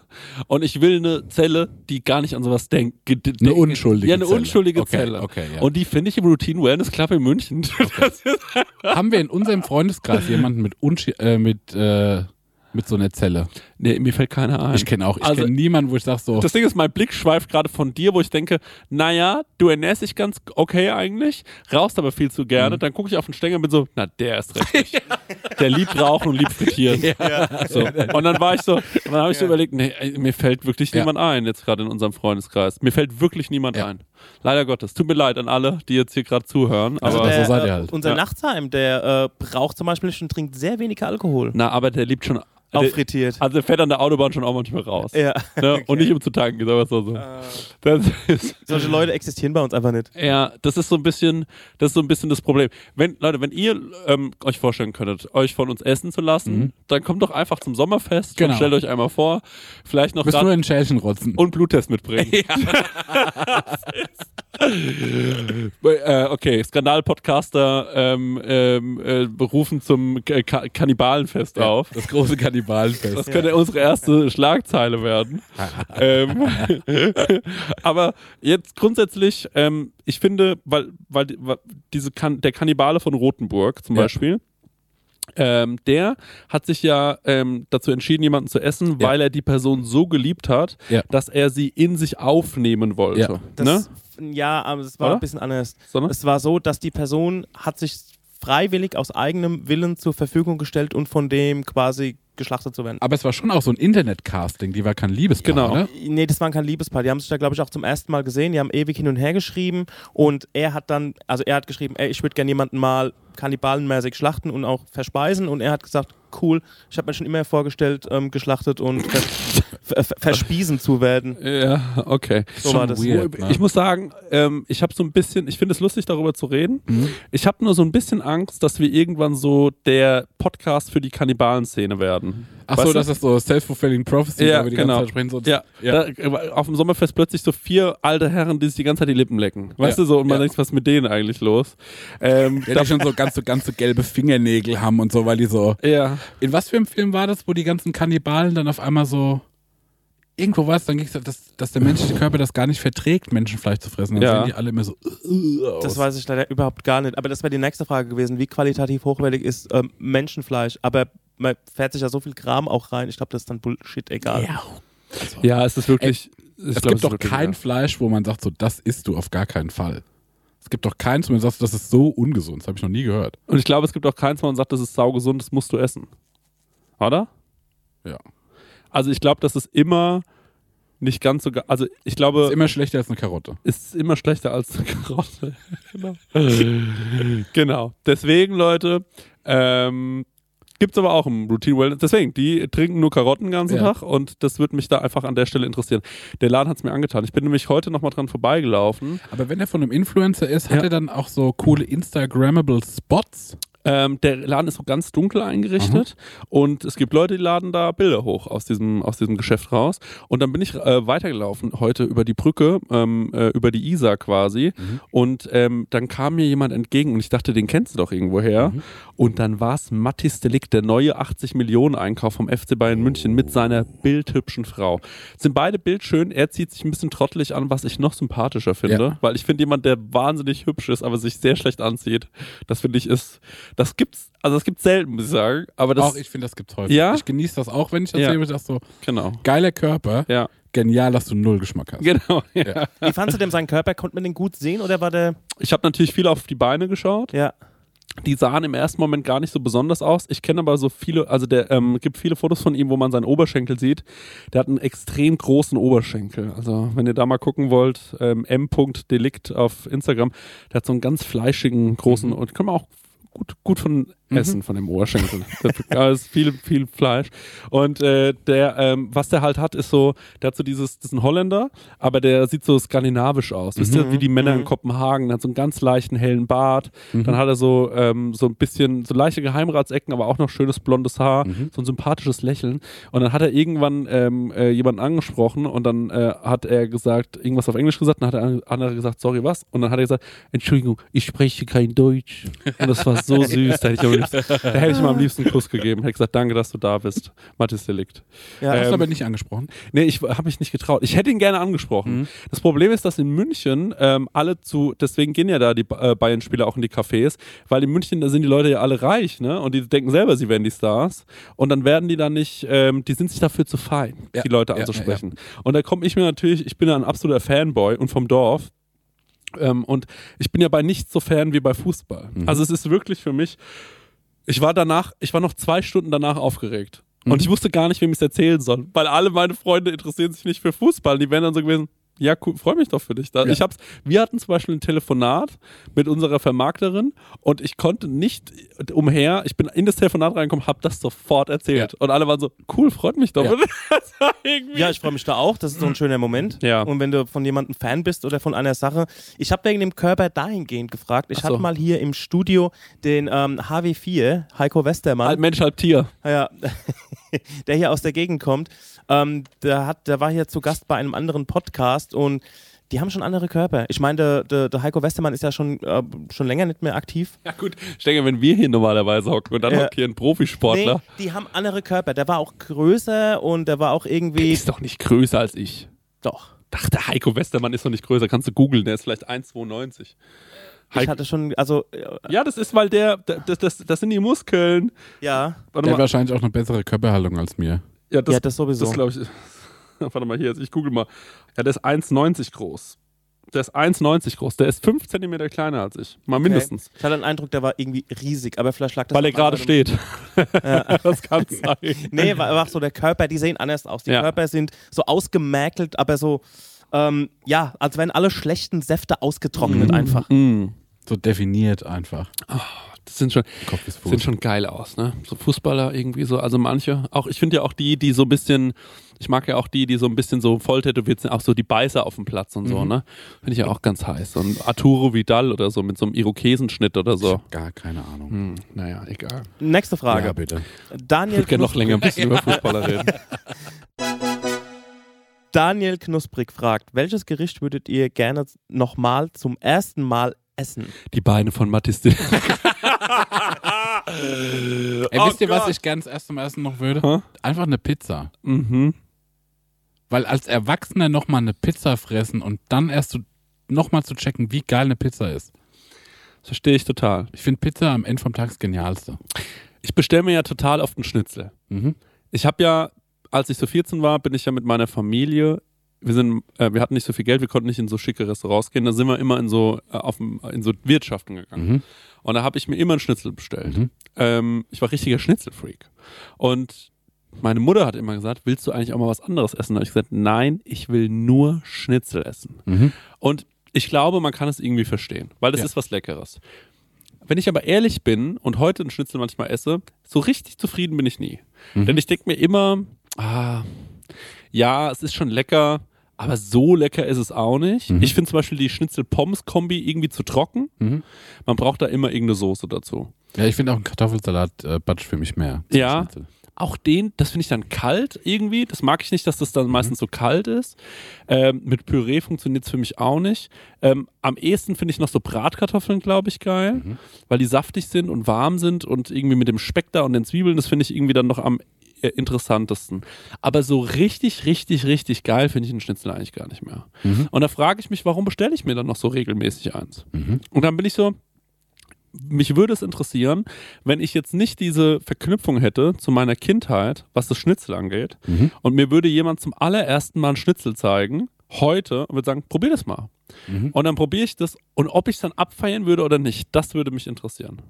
Und ich will eine Zelle, die gar nicht an sowas denkt. Ge- de- Eine unschuldige Ja, eine Zelle. unschuldige Okay, Zelle. okay, ja. Und die finde ich im Routine Wellness Club in München. Ist Haben wir in unserem Freundeskreis jemanden mit, Unschi äh, mit, äh, mit so einer Zelle? Nee, mir fällt keiner ein. Ich kenne auch, ich Also- kenne niemanden, wo ich sage so, Das Ding ist, mein Blick schweift gerade von dir, wo ich denke, naja, du ernährst dich ganz okay eigentlich, rauchst aber viel zu Mhm. gerne. Dann gucke ich auf den Stängel und bin so, na, der ist richtig. Der liebt Rauchen und liebt Frittieren. So. Und dann war ich so, und dann habe ich so überlegt, nee, ey, mir fällt wirklich Ja. niemand ein, jetzt gerade in unserem Freundeskreis. Mir fällt wirklich niemand Ja. ein. Leider Gottes. Tut mir leid an alle, die jetzt hier gerade zuhören. Also Aber, so seid ihr äh, halt. Unser Ja. Nachtsheim, der äh, raucht zum Beispiel nicht und trinkt sehr wenig Alkohol. na, aber der liebt schon. Auch der, frittiert. also der fährt an der Autobahn schon auch manchmal raus. Ja. Ne? Und nicht um zu tanken, sagen wir es so. Das ist, Solche Leute existieren bei uns einfach nicht. Ja, das ist so ein bisschen, das ist so ein bisschen das Problem. Wenn, Leute, wenn ihr ähm, euch vorstellen könntet, euch von uns essen zu lassen, dann kommt doch einfach zum Sommerfest Genau. und stellt euch einmal vor, vielleicht noch bist nur in Schälchen rotzen. und Bluttest mitbringen. äh, okay, Skandal-Podcaster ähm, ähm, äh, berufen zum K Ka Kannibalenfest auf. das große Kannibalenfest. Das könnte unsere erste Schlagzeile werden. ähm, aber jetzt grundsätzlich, ähm, ich finde, weil, weil, weil diese kan der Kannibale von Rothenburg zum Ja. Beispiel, ähm, der hat sich ja ähm, dazu entschieden, jemanden zu essen, Ja. weil er die Person so geliebt hat, Ja. dass er sie in sich aufnehmen wollte. Ja. Ne? Das, Ja, aber es war Oder? ein bisschen anders. Sondern? Es war so, dass die Person hat sich freiwillig aus eigenem Willen zur Verfügung gestellt und von dem quasi geschlachtet zu werden. Aber es war schon auch so ein Internet-Casting, die war kein Liebespaar, Genau. ne? Nee, das war kein Liebespaar. Die haben sich da, glaube ich, auch zum ersten Mal gesehen. Die haben ewig hin und her geschrieben und er hat dann, also er hat geschrieben, ey, ich würde gerne jemanden mal kannibalenmäßig schlachten und auch verspeisen und er hat gesagt, cool, ich habe mir schon immer vorgestellt, ähm, geschlachtet und ver verspiesen zu werden. Ja, okay. So Schon war das. weird, ne? Ich muss sagen, ähm, ich habe so ein bisschen, ich finde es lustig, darüber zu reden. Ich habe nur so ein bisschen Angst, dass wir irgendwann so der Podcast für die Kannibalen-Szene werden. Ach Weißt so, das ist so self-fulfilling prophecy, Ja, wo wir die genau. ganze Zeit sprechen. So, Ja, ja. Da, auf dem Sommerfest plötzlich so vier alte Herren, die sich die ganze Zeit die Lippen lecken. Weißt Ja, du so, und man ja. denkt, was ist mit denen eigentlich los? Ähm, Ja, die schon so ganz, so ganz so gelbe Fingernägel haben und so, weil die so. ja. In was für einem Film war das, wo die ganzen Kannibalen dann auf einmal so. Irgendwo war es, dann ging es, dass, dass der menschliche Körper das gar nicht verträgt, Menschenfleisch zu fressen. Dann Ja. sehen die alle immer so. äh, aus. Das weiß ich leider überhaupt gar nicht. Aber das wäre die nächste Frage gewesen. Wie qualitativ hochwertig ist ähm, Menschenfleisch? Aber man fährt sich ja so viel Kram auch rein. Ich glaube, das ist dann Bullshit egal. ja. ja, es ist wirklich. ich Es glaub, gibt ist doch wirklich, kein ja. Fleisch, wo man sagt, so, das isst du auf gar keinen Fall. Es gibt doch keins, wo man sagt, das ist so ungesund. Das habe ich noch nie gehört. Und ich glaube, es gibt auch keins, wo man sagt, das ist saugesund, das musst du essen. Oder? Ja. Also ich glaube, das ist immer nicht ganz so. Also ich glaube. Ist immer schlechter als eine Karotte. ist immer schlechter als eine Karotte. genau. genau. Deswegen, Leute, ähm, gibt's aber auch im Routine Wellness. Deswegen, die trinken nur Karotten den ganzen Ja. Tag und das würde mich da einfach an der Stelle interessieren. Der Laden hat's mir angetan. Ich bin nämlich heute nochmal dran vorbeigelaufen. Aber wenn er von einem Influencer ist, hat Ja. er dann auch so coole Instagrammable Spots? Ähm, der Laden ist so ganz dunkel eingerichtet und es gibt Leute, die laden da Bilder hoch aus diesem, aus diesem Geschäft raus. Und dann bin ich äh, weitergelaufen heute über die Brücke, ähm, äh, über die Isar quasi. Und ähm, dann kam mir jemand entgegen und ich dachte, den kennst du doch irgendwoher. Und dann war es Mattis Delikt, der neue 80 Millionen Einkauf vom FC Bayern München mit seiner bildhübschen Frau. Sind beide bildschön. Er zieht sich ein bisschen trottelig an, was ich noch sympathischer finde. Ja. Weil ich finde jemand, der wahnsinnig hübsch ist, aber sich sehr schlecht anzieht, das finde ich ist, das gibt's, also das gibt's selten, muss ich sagen. Aber das, auch ich finde, das gibt's häufig. Ja? Ich genieße das auch, wenn ich das Ja. sehe, ich sag so, genau. geiler Körper, Ja, genial, dass du null Geschmack hast. genau. Ja. Wie fandst du denn seinen Körper? Konnte man den gut sehen oder war der. Ich habe natürlich viel auf die Beine geschaut. Ja. Die sahen im ersten Moment gar nicht so besonders aus. Ich kenne aber so viele, also der ähm, gibt viele Fotos von ihm, wo man seinen Oberschenkel sieht. Der hat einen extrem großen Oberschenkel. Also wenn ihr da mal gucken wollt, ähm, m.delikt auf Instagram, der hat so einen ganz fleischigen großen und kann man auch gut, gut von essen von dem Oberschenkel. da ist viel, viel Fleisch. Und äh, der, ähm, was der halt hat, ist so, der hat so dieses, das ist ein Holländer, aber der sieht so skandinavisch aus. Wisst ihr, wie die Männer in Kopenhagen, der hat so einen ganz leichten hellen Bart. Dann hat er so, ähm, so ein bisschen, so leichte Geheimratsecken, aber auch noch schönes blondes Haar, so ein sympathisches Lächeln. Und dann hat er irgendwann ähm, äh, jemanden angesprochen und dann äh, hat er gesagt, irgendwas auf Englisch gesagt, dann hat der andere gesagt, sorry, was? Und dann hat er gesagt, Entschuldigung, ich spreche kein Deutsch. Und das war so süß. Da hätte, ich liebsten, da hätte ich ihm am liebsten einen Kuss gegeben. Hätte gesagt, danke, dass du da bist. Mathis Delikt. Ja, Hast du Ähm, aber nicht angesprochen? Nee, ich habe mich nicht getraut. Ich hätte ihn gerne angesprochen. Mhm. Das Problem ist, dass in München ähm, alle zu, deswegen gehen ja da die äh, Bayern-Spieler auch in die Cafés, weil in München, da sind die Leute ja alle reich, ne? Und die denken selber, sie wären die Stars. Und dann werden die dann nicht, ähm, die sind sich dafür zu fein, Ja, die Leute ja, anzusprechen. Und da komme ich mir natürlich, ich bin ja ein absoluter Fanboy und vom Dorf. Ähm, und ich bin ja bei nichts so Fan wie bei Fußball. Mhm. Also es ist wirklich für mich, ich war danach, ich war noch zwei Stunden danach aufgeregt. Und Mhm. ich wusste gar nicht, wem ich es erzählen soll, weil alle meine Freunde interessieren sich nicht für Fußball. Die wären dann so gewesen, ja, cool, freue mich doch für dich. Da, Ja. ich hab's, wir hatten zum Beispiel ein Telefonat mit unserer Vermarkterin und ich konnte nicht umher, ich bin in das Telefonat reingekommen, habe das sofort erzählt. Und alle waren so, cool, freut mich doch. Ja. Ja, ich freue mich da auch. Das ist so ein schöner Moment. Ja. Und wenn du von jemandem Fan bist oder von einer Sache. Ich habe wegen dem Körper dahingehend gefragt. Ich so. hatte mal hier im Studio den ähm, HW4, Heiko Westermann. Halb Mensch, halb Tier. Ja, der hier aus der Gegend kommt, ähm, der, hat, der war hier zu Gast bei einem anderen Podcast und die haben schon andere Körper. Ich meine, der, der, der Heiko Westermann ist ja schon, äh, schon länger nicht mehr aktiv. Ja gut, ich denke, wenn wir hier normalerweise hocken und dann Ja. hockt hier ein Profisportler, Nee, die haben andere Körper. Der war auch größer und der war auch der irgendwie. ist doch nicht größer als ich. Doch. Ach, der Heiko Westermann ist doch nicht größer. Kannst du googeln, der ist vielleicht 1,92. Ich hatte schon, also, äh, Ja, das ist, weil der, der- das, das, das sind die Muskeln. ja. Warte Der hat wahrscheinlich auch eine bessere Körperhaltung als mir. Ja, das, ja, das sowieso. das glaube ich. Warte mal hier, ich google mal. Ja, der ist 1,90 groß. Der ist 1,90 groß. Der ist 5 Zentimeter kleiner als ich. Mal mindestens. Ich hatte den Eindruck, der war irgendwie riesig, aber vielleicht lag das Weil er gerade steht. das kann sein. Nee, war einfach so der Körper, die sehen anders aus. Die Ja. Körper sind so ausgemäkelt, aber so, ähm, ja, als wären alle schlechten Säfte ausgetrocknet einfach. Mm. So definiert einfach. Das sind schon, sehen schon geil aus, ne? So Fußballer irgendwie so, also manche, auch ich finde ja auch die, die so ein bisschen, ich mag ja auch die, die so ein bisschen so voll tätowiert sind, auch so die Beißer auf dem Platz und so, Mhm. ne? Finde ich ja auch ganz heiß. Und Arturo Vidal oder so mit so einem Irokesenschnitt oder so. Gar keine Ahnung. Hm, naja, egal. Nächste Frage. Ja, bitte. Daniel, Ich würde gerne noch länger ein bisschen über Fußballer reden. Daniel Knusprig fragt, welches Gericht würdet ihr gerne nochmal zum ersten Mal essen? Die Beine von Mathis. Ey, wisst ihr, was ich ganz erst zum ersten noch würde? Hä? Einfach eine Pizza. Mhm. Weil als Erwachsener nochmal eine Pizza fressen und dann erst so nochmal zu checken, wie geil eine Pizza ist. Das verstehe ich total. Ich finde Pizza am Ende vom Tag das Genialste. Ich bestelle mir ja total oft einen Schnitzel. Mhm. Ich habe ja, als ich so 14 war, bin ich ja mit meiner Familie. Wir, sind, äh, wir hatten nicht so viel Geld, wir konnten nicht in so schicke Restaurants gehen. Da sind wir immer in so, äh, auf, in so Wirtschaften gegangen. Mhm. Und da habe ich mir immer einen Schnitzel bestellt. Mhm. Ähm, ich war richtiger Schnitzelfreak. Und meine Mutter hat immer gesagt, willst du eigentlich auch mal was anderes essen? Da habe ich gesagt, nein, ich will nur Schnitzel essen. Mhm. Und ich glaube, man kann es irgendwie verstehen, weil das Ja. ist was Leckeres. Wenn ich aber ehrlich bin und heute einen Schnitzel manchmal esse, so richtig zufrieden bin ich nie. Mhm. Denn ich denke mir immer, ah, ja, es ist schon lecker, aber so lecker ist es auch nicht. Mhm. Ich finde zum Beispiel die Schnitzel-Pommes-Kombi irgendwie zu trocken. Mhm. Man braucht da immer irgendeine Soße dazu. Ja, ich finde auch ein Kartoffelsalat äh, batsch für mich mehr. Ja. Schnitzel. Auch den, das finde ich dann kalt irgendwie. Das mag ich nicht, dass das dann meistens so kalt ist. Ähm, mit Püree funktioniert es für mich auch nicht. Ähm, am ehesten finde ich noch so Bratkartoffeln, glaube ich, geil, Mhm. weil die saftig sind und warm sind und irgendwie mit dem Speck da und den Zwiebeln, das finde ich irgendwie dann noch am äh, interessantesten. Aber so richtig, richtig, richtig geil finde ich einen Schnitzel eigentlich gar nicht mehr. Mhm. Und da frage ich mich, warum bestelle ich mir dann noch so regelmäßig eins? Mhm. Und dann bin ich so, mich würde es interessieren, wenn ich jetzt nicht diese Verknüpfung hätte zu meiner Kindheit, was das Schnitzel angeht, Mhm. und mir würde jemand zum allerersten Mal ein Schnitzel zeigen, heute, und würde sagen, probier das mal. Mhm. Und dann probiere ich das und ob ich es dann abfeiern würde oder nicht, das würde mich interessieren.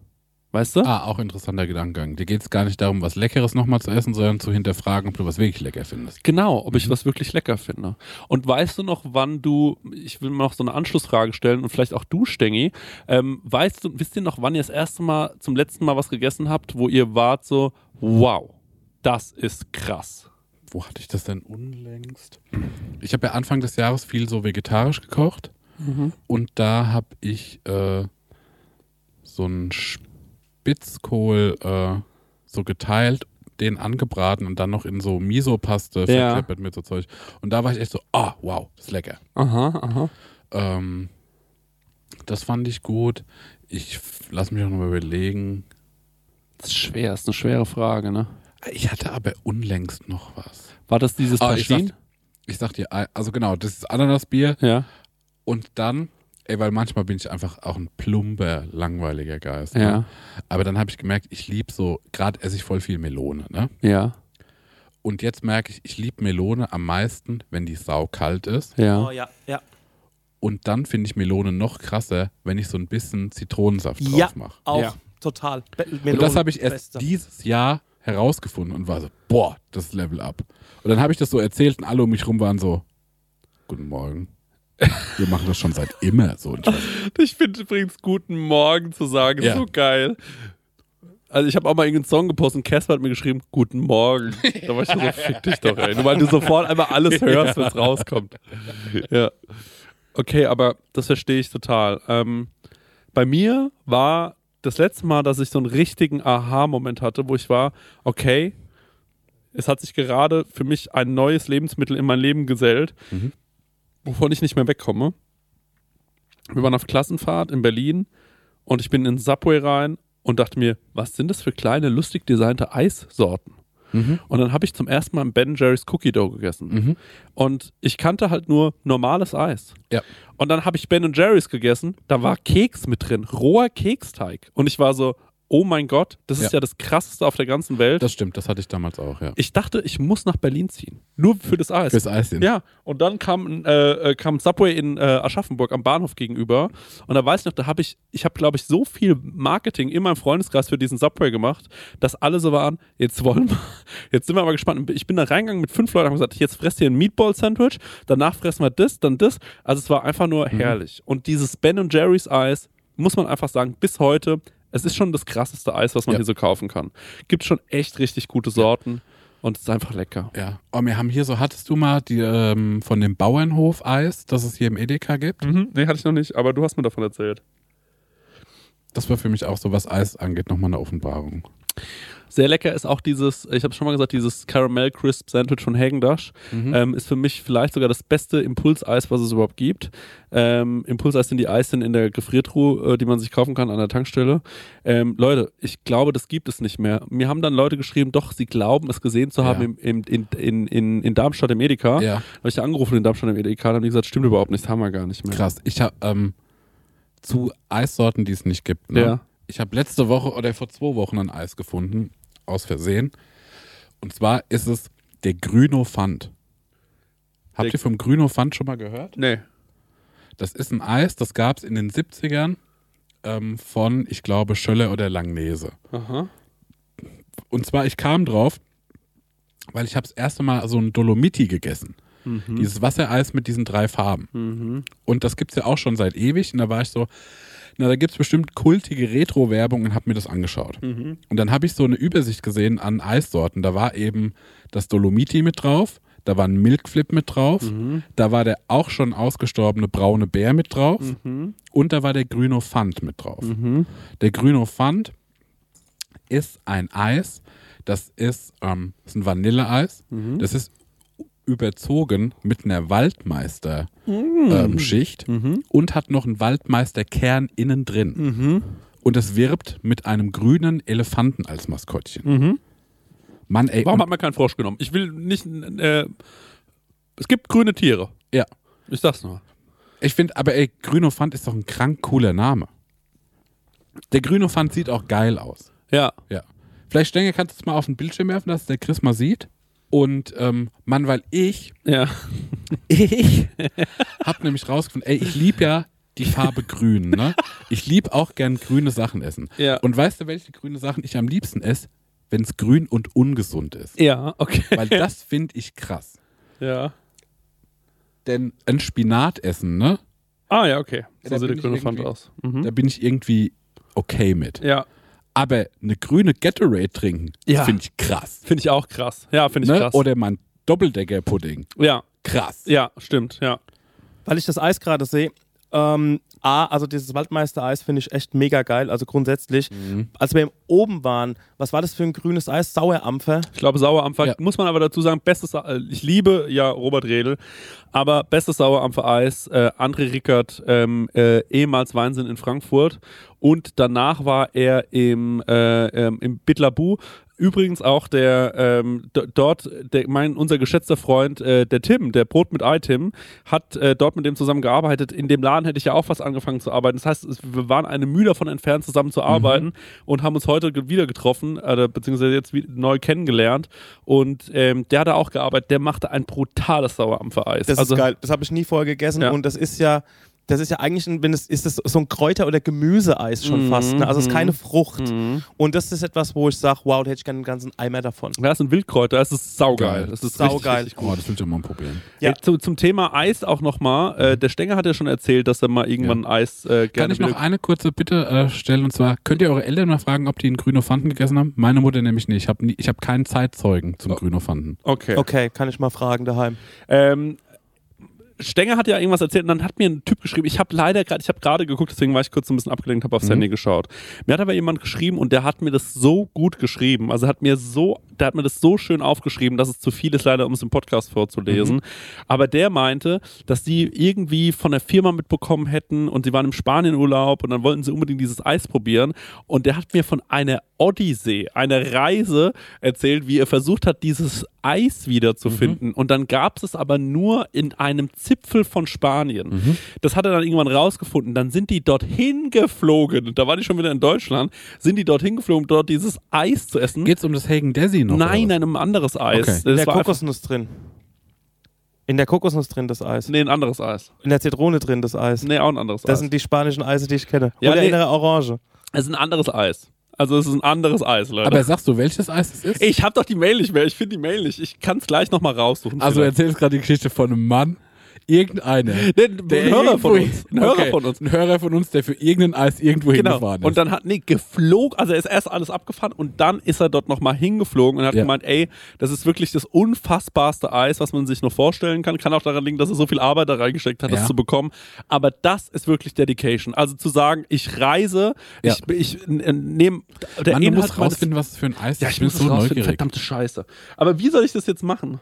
Weißt du? Ah, auch interessanter Gedankengang. Dir geht es gar nicht darum, was Leckeres nochmal zu essen, sondern zu hinterfragen, ob du was wirklich lecker findest. Genau, ob ich Mhm. was wirklich lecker finde. Und weißt du noch, wann du, ich will mal noch so eine Anschlussfrage stellen und vielleicht auch du, Stengi, ähm, weißt du, wisst ihr noch, wann ihr das erste Mal, zum letzten Mal was gegessen habt, wo ihr wart so, wow, das ist krass. Wo hatte ich das denn unlängst? Ich habe ja Anfang des Jahres viel so vegetarisch gekocht und da habe ich äh, so einen Spitzkohl äh, so geteilt, den angebraten und dann noch in so Miso-Paste Ja. verkleppert mit so Zeug. Und da war ich echt so, ah, wow, das ist lecker. Aha, aha. Ähm, Das fand ich gut. Ich lass mich auch noch mal überlegen. Das ist schwer, ist eine schwere Frage, ne? Ich hatte aber unlängst noch was. War das dieses Ah, ich Taschin? sag- Ich sag dir, also genau, das ist Ananasbier Ja, und dann, ey, weil manchmal bin ich einfach auch ein plumper, langweiliger Geist. Ne? ja, Aber dann habe ich gemerkt, ich lieb so, gerade esse ich voll viel Melone, ne? ja, Und jetzt merke ich, ich lieb Melone am meisten, wenn die sau kalt ist. ja. Oh ja, ja. Und dann finde ich Melone noch krasser, wenn ich so ein bisschen Zitronensaft drauf Ja, mache. auch Ja. total. Be Und das habe ich erst Bester. dieses Jahr herausgefunden und war so, boah, das ist Level up. Und dann habe ich das so erzählt und alle um mich rum waren so, guten Morgen. Wir machen das schon seit immer so. Ich finde übrigens guten Morgen zu sagen Ja. so geil. Also ich habe auch mal irgendeinen Song gepostet und Casper hat mir geschrieben, guten Morgen. Da war ich so, fick dich doch, ey. Nur weil du sofort einmal alles hörst, wenn es rauskommt. Ja. Okay, aber das verstehe ich total. Ähm, bei mir war das letzte Mal, dass ich so einen richtigen Aha-Moment hatte, wo ich war, okay, es hat sich gerade für mich ein neues Lebensmittel in mein Leben gesellt, Mhm. Wovon ich nicht mehr wegkomme. Wir waren auf Klassenfahrt in Berlin und ich bin in Subway rein und dachte mir, was sind das für kleine, lustig designte Eissorten? mhm, Und dann habe ich zum ersten Mal ein Ben Jerry's Cookie Dough gegessen. mhm. Und ich kannte halt nur normales Eis. Ja. Und dann habe ich Ben Jerry's gegessen, da war Keks mit drin, roher Keksteig. Und ich war so, oh mein Gott, das ist Ja. ja das krasseste auf der ganzen Welt. Das stimmt, das hatte ich damals auch, ja. ich dachte, ich muss nach Berlin ziehen. Nur für das Eis. Fürs Eis hin. Ja, und dann kam, ein, äh, äh, kam Subway in äh, Aschaffenburg am Bahnhof gegenüber. Und da weiß ich noch, da habe ich, ich habe, glaube ich, so viel Marketing in meinem Freundeskreis für diesen Subway gemacht, dass alle so waren, jetzt wollen wir, jetzt sind wir aber gespannt. Ich bin da reingegangen mit fünf Leuten, haben gesagt, jetzt fresst ihr ein Meatball-Sandwich, danach fressen wir das, dann das. Also es war einfach nur herrlich. Und dieses Ben Jerry's Eis, muss man einfach sagen, bis heute, es ist schon das krasseste Eis, was man Ja. hier so kaufen kann. Gibt schon echt richtig gute Sorten und es ist einfach lecker. Ja. Oh, wir haben hier so, hattest du mal die ähm, von dem Bauernhof Eis, das es hier im Edeka gibt? Mhm, nee, hatte ich noch nicht, aber du hast mir davon erzählt. Das war für mich auch so, was Eis angeht, nochmal eine Offenbarung. Sehr lecker ist auch dieses, ich habe schon mal gesagt, dieses Caramel Crisp Sandwich von Hagendash. Ähm, ist für mich vielleicht sogar das beste Impulseis, was es überhaupt gibt. Ähm, Impulseis sind die Eisen in der Gefriertruhe, äh, die man sich kaufen kann an der Tankstelle. Ähm, Leute, ich glaube, das gibt es nicht mehr. Mir haben dann Leute geschrieben, doch, sie glauben, es gesehen zu haben Ja. im, im, in, in, in, in Darmstadt im Edeka. Ja. Habe ich angerufen in Darmstadt im Edeka, dann haben die gesagt, stimmt überhaupt nicht, haben wir gar nicht mehr. Krass. Ich habe ähm, zu Eissorten, die es nicht gibt. Ne? Ja. Ich habe letzte Woche oder vor zwei Wochen ein Eis gefunden, aus Versehen. Und zwar ist es der Grüno Pfand. Habt ihr vom Grüno Pfand schon mal gehört? Nee. Das ist ein Eis, das gab es in den 70ern ähm, von, ich glaube, Schöller oder Langnese. Aha. Und zwar, ich kam drauf, weil ich habe das erste Mal so ein Dolomiti gegessen. Mhm. Dieses Wassereis mit diesen drei Farben. Mhm. Und das gibt's ja auch schon seit ewig. Und da war ich so, na, da gibt's bestimmt kultige Retro-Werbung und habe mir das angeschaut. Mhm. Und dann habe ich so eine Übersicht gesehen an Eissorten. Da war eben das Dolomiti mit drauf, da war ein Milkflip mit drauf, Mhm. da war der auch schon ausgestorbene braune Bär mit drauf Mhm. und da war der Grüno Pfand mit drauf. Mhm. Der Grüno Pfand ist ein Eis, das ist, ähm, das ist ein Vanilleeis, Mhm. das ist überzogen mit einer Waldmeister-Schicht Mhm. und hat noch einen Waldmeisterkern innen drin. Mhm. Und es wirbt mit einem grünen Elefanten als Maskottchen. Mhm. Mann, ey. Warum hat man keinen Frosch genommen? Ich will nicht. Äh, es gibt grüne Tiere. ja. Ich sag's nur. Ich finde, aber ey, Grünofant ist doch ein krank cooler Name. Der Grünofant sieht auch geil aus. Ja. Ja. Vielleicht, Stenger, kannst du es mal auf den Bildschirm werfen, dass der Chris mal sieht. Und, ähm, Mann, weil ich, Ja. ich hab nämlich rausgefunden, ey, ich lieb ja die Farbe grün, ne? Ich lieb auch gern grüne Sachen essen. Ja. Und weißt du, welche grüne Sachen ich am liebsten esse? Wenn es grün und ungesund ist. Ja, okay. Weil das finde ich krass. Ja. Denn ein Spinat essen, ne? Ah, ja, okay. Ja, So da sieht der grüne Pfand aus. Mhm. Da bin ich irgendwie okay mit. Ja. Aber eine grüne Gatorade trinken, Ja. finde ich krass. Finde ich auch krass. Ja, finde ich Ne? krass. Oder mal ein Doppeldecker-Pudding. ja. Krass. Ja, stimmt. Ja. Weil ich das Eis gerade sehe, ähm, A, also dieses Waldmeister-Eis finde ich echt mega geil. Also grundsätzlich, Mhm. als wir oben waren, was war das für ein grünes Eis? Sauerampfer. Ich glaube, Sauerampfer, Ja. muss man aber dazu sagen, bestes, äh, ich liebe ja Robert Redl, aber bestes Sauerampfer-Eis, äh, André Rickert, ähm, äh, ehemals Weinsinn in Frankfurt und danach war er im, äh, ähm, im Bitlabu. Übrigens auch der ähm, dort, der, mein, unser geschätzter Freund, äh, der Tim, der Brot mit Ei Tim, hat äh, dort mit dem zusammen gearbeitet. In dem Laden hätte ich ja auch fast angefangen zu arbeiten. Das heißt, wir waren eine Mühe davon entfernt, zusammen zu arbeiten und haben uns heute wieder getroffen, äh, beziehungsweise jetzt neu kennengelernt. Und ähm, der hat da auch gearbeitet. Der machte ein brutales Sauerampfer-Eis. Das also, ist geil. Das habe ich nie vorher gegessen Ja. und das ist ja. Das ist ja eigentlich, ein, wenn es ist das so ein Kräuter- oder Gemüseeis schon Mhm, fast. Ne? Also es ist keine Frucht. Mhm. Und das ist etwas, wo ich sage, wow, da hätte ich gerne einen ganzen Eimer davon. Ja, das sind Wildkräuter, das ist saugeil. Geil. Das ist Saugeil. Richtig, richtig gut. Oh, das will ich auch mal probieren. Ja. Äh, zu, zum Thema Eis auch nochmal. Äh, der Stenger hat ja schon erzählt, dass er mal irgendwann Eis äh, gerne Kann ich noch eine kurze Bitte äh, stellen? Und zwar, könnt ihr eure Eltern mal fragen, ob die einen Grünofanten gegessen haben? Meine Mutter nämlich nicht. Ich habe ich hab keinen Zeitzeugen zum Grünofanten. Okay. Okay, kann ich mal fragen daheim. Ähm, Stenger hat ja irgendwas erzählt und dann hat mir ein Typ geschrieben, ich habe leider gerade, ich habe gerade geguckt, deswegen war ich kurz ein bisschen abgelenkt, habe aufs Mhm. Handy geschaut. Mir hat aber jemand geschrieben und der hat mir das so gut geschrieben, also hat mir so, der hat mir das so schön aufgeschrieben, dass es zu viel ist leider, um es im Podcast vorzulesen. Aber der meinte, dass die irgendwie von der Firma mitbekommen hätten und sie waren im Spanienurlaub und dann wollten sie unbedingt dieses Eis probieren und der hat mir von einer Odyssee, einer Reise erzählt, wie er versucht hat, dieses Eis wiederzufinden. Und dann gab es es aber nur in einem Zipfel von Spanien. Das hat er dann irgendwann rausgefunden. Dann sind die dorthin geflogen. Da war die schon wieder in Deutschland. Sind die dorthin geflogen, um dort dieses Eis zu essen? Geht's um das Hagen Desi noch? nein, nein, um ein anderes Eis. Okay. Das In der Kokosnuss drin. In der Kokosnuss drin das Eis. Nee, ein anderes Eis. In der Zitrone drin das Eis. Nee, auch ein anderes Das Eis. sind die spanischen Eise, die ich kenne. Ja, Oder nee. in der Orange. Es ist ein anderes Eis. Also es ist ein anderes Eis, Leute. Aber sagst du, welches Eis es ist? ich habe doch die Mail nicht mehr. Ich finde die Mail nicht. Ich kann es gleich nochmal raussuchen. also vielleicht. erzählst gerade die Geschichte von einem Mann, irgendeiner. Nee, ein Hörer von uns. Ein Hörer okay, von uns. Ein Hörer von uns, der für irgendein Eis irgendwo Genau. hingefahren ist. Und dann hat, nee, geflogen, also er ist erst alles abgefahren und dann ist er dort nochmal hingeflogen und hat Ja. gemeint, ey, das ist wirklich das unfassbarste Eis, was man sich noch vorstellen kann. Kann auch daran liegen, dass er so viel Arbeit da reingesteckt hat, das Ja. zu bekommen. Aber das ist wirklich Dedication. Also zu sagen, ich reise, Ja. ich, ich äh, nehme, der Mann, du Inhalt musst meines- rausfinden, was für ein Eis ist. Ja, ich bin muss so neugierig. verdammte Scheiße. Aber wie soll ich das jetzt machen?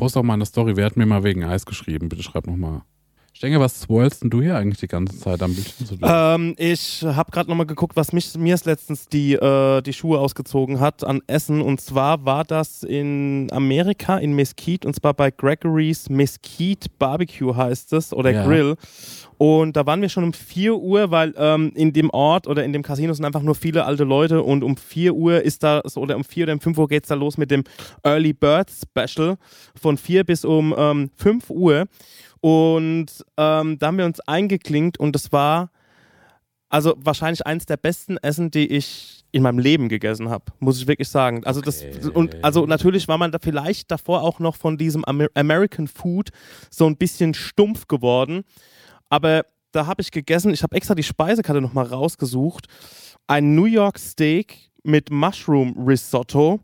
Post auch mal eine Story. Wer hat mir mal wegen Eis geschrieben? Bitte schreib nochmal. Stenger, was swirlst denn du hier eigentlich die ganze Zeit am Bildschirm zu tun? Ähm, ich habe gerade nochmal geguckt, was mich, mir es letztens die, äh, die Schuhe ausgezogen hat an Essen. Und zwar war das in Amerika, in Mesquite, und zwar bei Gregory's Mesquite Barbecue heißt es, oder Ja. Grill. Und da waren wir schon um 4 Uhr, weil ähm, in dem Ort oder in dem Casino sind einfach nur viele alte Leute und um 4 Uhr ist da, so, oder um 4 oder um 5 Uhr geht es da los mit dem Early Bird Special von 4 bis um ähm, 5 Uhr. Und ähm, da haben wir uns eingeklinkt und das war also wahrscheinlich eins der besten Essen, die ich in meinem Leben gegessen habe, muss ich wirklich sagen. Also das und also natürlich war man da vielleicht davor auch noch von diesem Amer American Food so ein bisschen stumpf geworden, aber da habe ich gegessen, ich habe extra die Speisekarte noch mal rausgesucht, ein New York Steak mit Mushroom Risotto.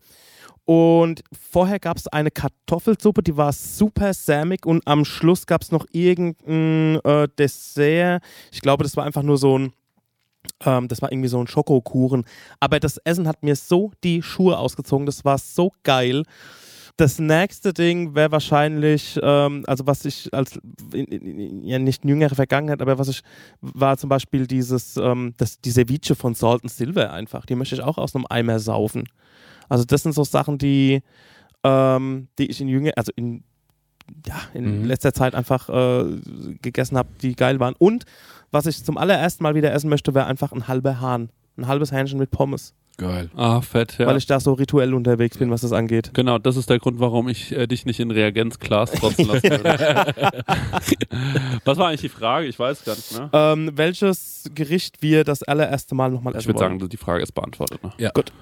Und vorher gab es eine Kartoffelsuppe, die war super sämig und am Schluss gab es noch irgendein äh, Dessert. Ich glaube, das war einfach nur so ein, ähm, das war irgendwie so ein Schokokuchen. Aber das Essen hat mir so die Schuhe ausgezogen, das war so geil. Das nächste Ding wäre wahrscheinlich, ähm, also was ich als, ja nicht jüngere Vergangenheit, aber was ich, war zum Beispiel dieses, ähm, das, die Ceviche von Salt and Silver einfach. Die möchte ich auch aus einem Eimer saufen. Also das sind so Sachen, die, ähm, die ich in jünger, also in, ja, in Mhm. letzter Zeit einfach äh, gegessen habe, die geil waren. Und was ich zum allerersten Mal wieder essen möchte, wäre einfach ein halber Hahn. Ein halbes Hähnchen mit Pommes. Geil. Ah, fett, ja. Weil ich da so rituell unterwegs bin, was das angeht. Genau, das ist der Grund, warum ich äh, dich nicht in Reagenzglas trotzen lassen würde. Was war eigentlich die Frage? Ich weiß gar nicht mehr. Ähm, welches Gericht wir das allererste Mal nochmal essen Ich würde sagen, die Frage ist beantwortet. Ne? Ja. Gut.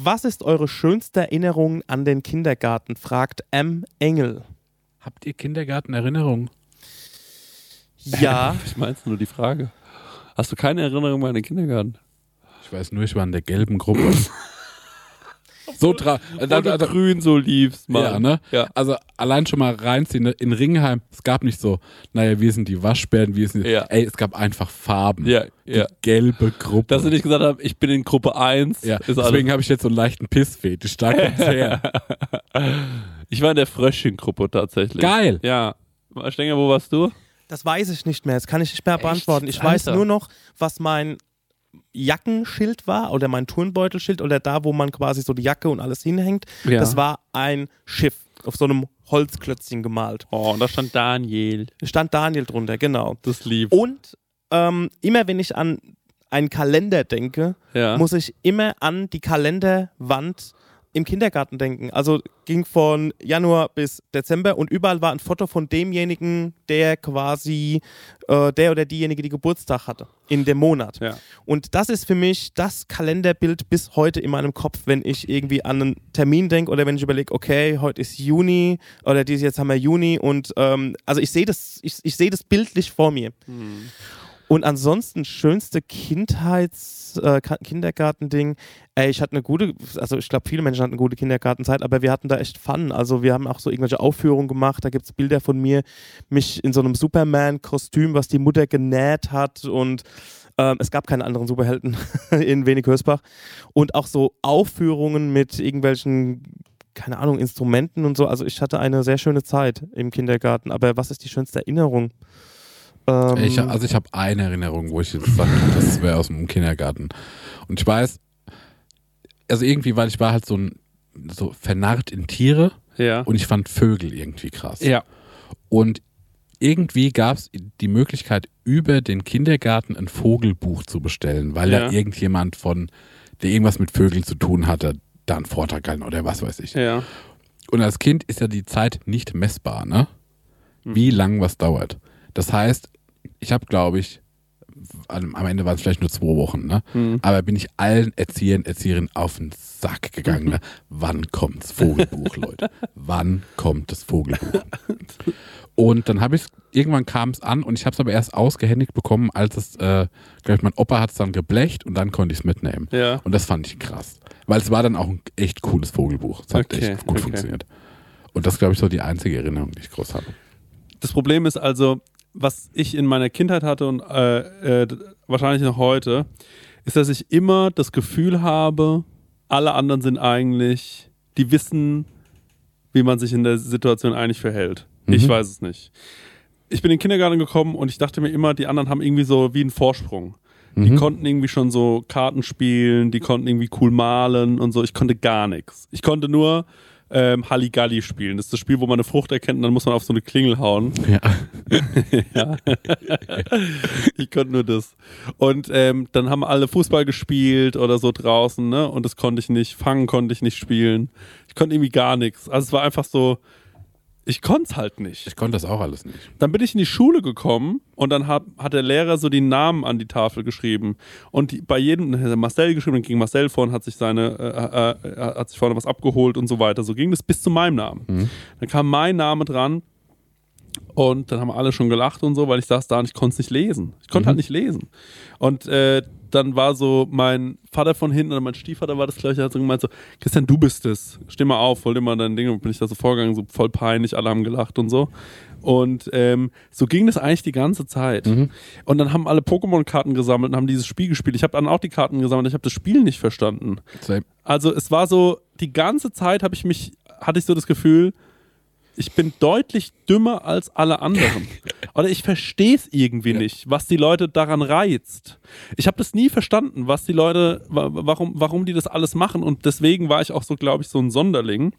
Was ist eure schönste Erinnerung an den Kindergarten? fragt M. Engel. Habt ihr Kindergartenerinnerungen? Ja, Ich meinst nur die Frage. Hast du keine Erinnerung an den Kindergarten? Ich weiß nur, ich war in der gelben Gruppe. So tra da, du da, da, grün so liebst, Mann. ja, ne? Ja. Also allein schon mal reinziehen. ne? In Ringenheim, es gab nicht so, naja, wir sind die Waschbären, wir sind. Ja. Ey, es gab einfach Farben. Ja, die ja. gelbe Gruppe. Dass sie nicht gesagt haben, ich bin in Gruppe 1. ja, deswegen habe ich jetzt so einen leichten Pissfetisch. Da kommt's her. Ich war in der Fröschchen-Gruppe tatsächlich. Geil. Ja. Stenger, wo warst du? Das weiß ich nicht mehr. Das kann ich nicht mehr beantworten. Ich weiß Alter. nur noch, was mein Jackenschild war oder mein Turnbeutelschild oder da, wo man quasi so die Jacke und alles hinhängt. Ja. Das war ein Schiff auf so einem Holzklötzchen gemalt. Oh, und da stand Daniel. Stand Daniel drunter, genau. Das lieb. Und ähm, immer wenn ich an einen Kalender denke, ja. muss ich immer an die Kalenderwand im Kindergarten denken. Also ging von Januar bis Dezember und überall war ein Foto von demjenigen, der quasi äh, der oder diejenige, die Geburtstag hatte in dem Monat. Ja. Und das ist für mich das Kalenderbild bis heute in meinem Kopf, wenn ich irgendwie an einen Termin denke oder wenn ich überlege, okay, heute ist Juni oder dieses jetzt haben wir Juni und ähm, also ich sehe das, ich, ich sehe das bildlich vor mir. Und ansonsten schönste Kindheits äh, Kindergartending. Ey, ich hatte eine gute, also ich glaube, viele Menschen hatten eine gute Kindergartenzeit, aber wir hatten da echt Fun. Also wir haben auch so irgendwelche Aufführungen gemacht. Da gibt es Bilder von mir, mich in so einem Superman-Kostüm, was die Mutter genäht hat und ähm, es gab keine anderen Superhelden in Wenig Hösbach. Und auch so Aufführungen mit irgendwelchen, keine Ahnung, Instrumenten und so. Also ich hatte eine sehr schöne Zeit im Kindergarten. Aber was ist die schönste Erinnerung? Ähm, Ich, also ich habe eine Erinnerung, wo ich jetzt sage, das wäre aus dem Kindergarten. Und ich weiß, also irgendwie, weil ich war halt so ein so vernarrt in Tiere Ja. und ich fand Vögel irgendwie krass. ja. Und irgendwie gab es die Möglichkeit, über den Kindergarten ein Vogelbuch zu bestellen, weil Ja. da irgendjemand von, der irgendwas mit Vögeln zu tun hatte, da einen Vortrag gehalten oder was weiß ich. Ja. Und als Kind ist ja die Zeit nicht messbar, ne? Wie lang was dauert. Das heißt, ich habe, glaube ich, am am Ende waren es vielleicht nur zwei Wochen, ne? Aber bin ich allen Erziehern, Erzieherinnen auf den Sack gegangen. Ne? Wann kommt das Vogelbuch, Leute? Wann kommt das Vogelbuch? Und dann habe ich irgendwann kam es an und ich habe es aber erst ausgehändigt bekommen, als es, äh, glaube ich, mein Opa hat es dann geblecht und dann konnte ich es mitnehmen. Ja. Und das fand ich krass. Weil es war dann auch ein echt cooles Vogelbuch. Es hat Okay, echt gut okay. funktioniert. Und das glaube ich, so die einzige Erinnerung, die ich groß habe. Das Problem ist also, was ich in meiner Kindheit hatte und äh, äh, wahrscheinlich noch heute, ist, dass ich immer das Gefühl habe, alle anderen sind eigentlich, die wissen, wie man sich in der Situation eigentlich verhält. Ich Mhm. weiß es nicht. Ich bin in den Kindergarten gekommen und ich dachte mir immer, die anderen haben irgendwie so wie einen Vorsprung. Die Mhm. konnten irgendwie schon so Karten spielen, die konnten irgendwie cool malen und so. Ich konnte gar nichts. Ich konnte nur ähm, Halligalli spielen. Das ist das Spiel, wo man eine Frucht erkennt und dann muss man auf so eine Klingel hauen. Ja. ja. ich konnte nur das. Und ähm, dann haben alle Fußball gespielt oder so draußen, ne? Und das konnte ich nicht. Fangen konnte ich nicht spielen. Ich konnte irgendwie gar nichts. Also es war einfach so, ich konnte es halt nicht. Ich konnte das auch alles nicht. Dann bin ich in die Schule gekommen und dann hat, hat der Lehrer so die Namen an die Tafel geschrieben. Und die, bei jedem, dann hat er Marcel geschrieben, dann ging Marcel vor und hat sich seine, äh, äh, hat sich vorne was abgeholt und so weiter. So ging das bis zu meinem Namen. Dann kam mein Name dran und dann haben alle schon gelacht und so, weil ich saß da und ich konnte es nicht lesen. Ich konnte halt nicht lesen. Und äh, dann war so mein Vater von hinten oder mein Stiefvater war das gleiche, hat so gemeint so, Christian, du bist es. Steh mal auf, hol dir mal dein Ding. Und bin ich da so vorgegangen, so voll peinlich, alle haben gelacht und so. Und ähm, so ging das eigentlich die ganze Zeit. Und dann haben alle Pokémon-Karten gesammelt und haben dieses Spiel gespielt. Ich habe dann auch die Karten gesammelt, ich habe das Spiel nicht verstanden. Same. Also es war so, die ganze Zeit habe ich mich, hatte ich so das Gefühl, ich bin deutlich dümmer als alle anderen. Oder ich verstehe es irgendwie nicht, was die Leute daran reizt. Ich habe das nie verstanden, was die Leute, wa- warum, warum die das alles machen. Und deswegen war ich auch so, glaube ich, so ein Sonderling.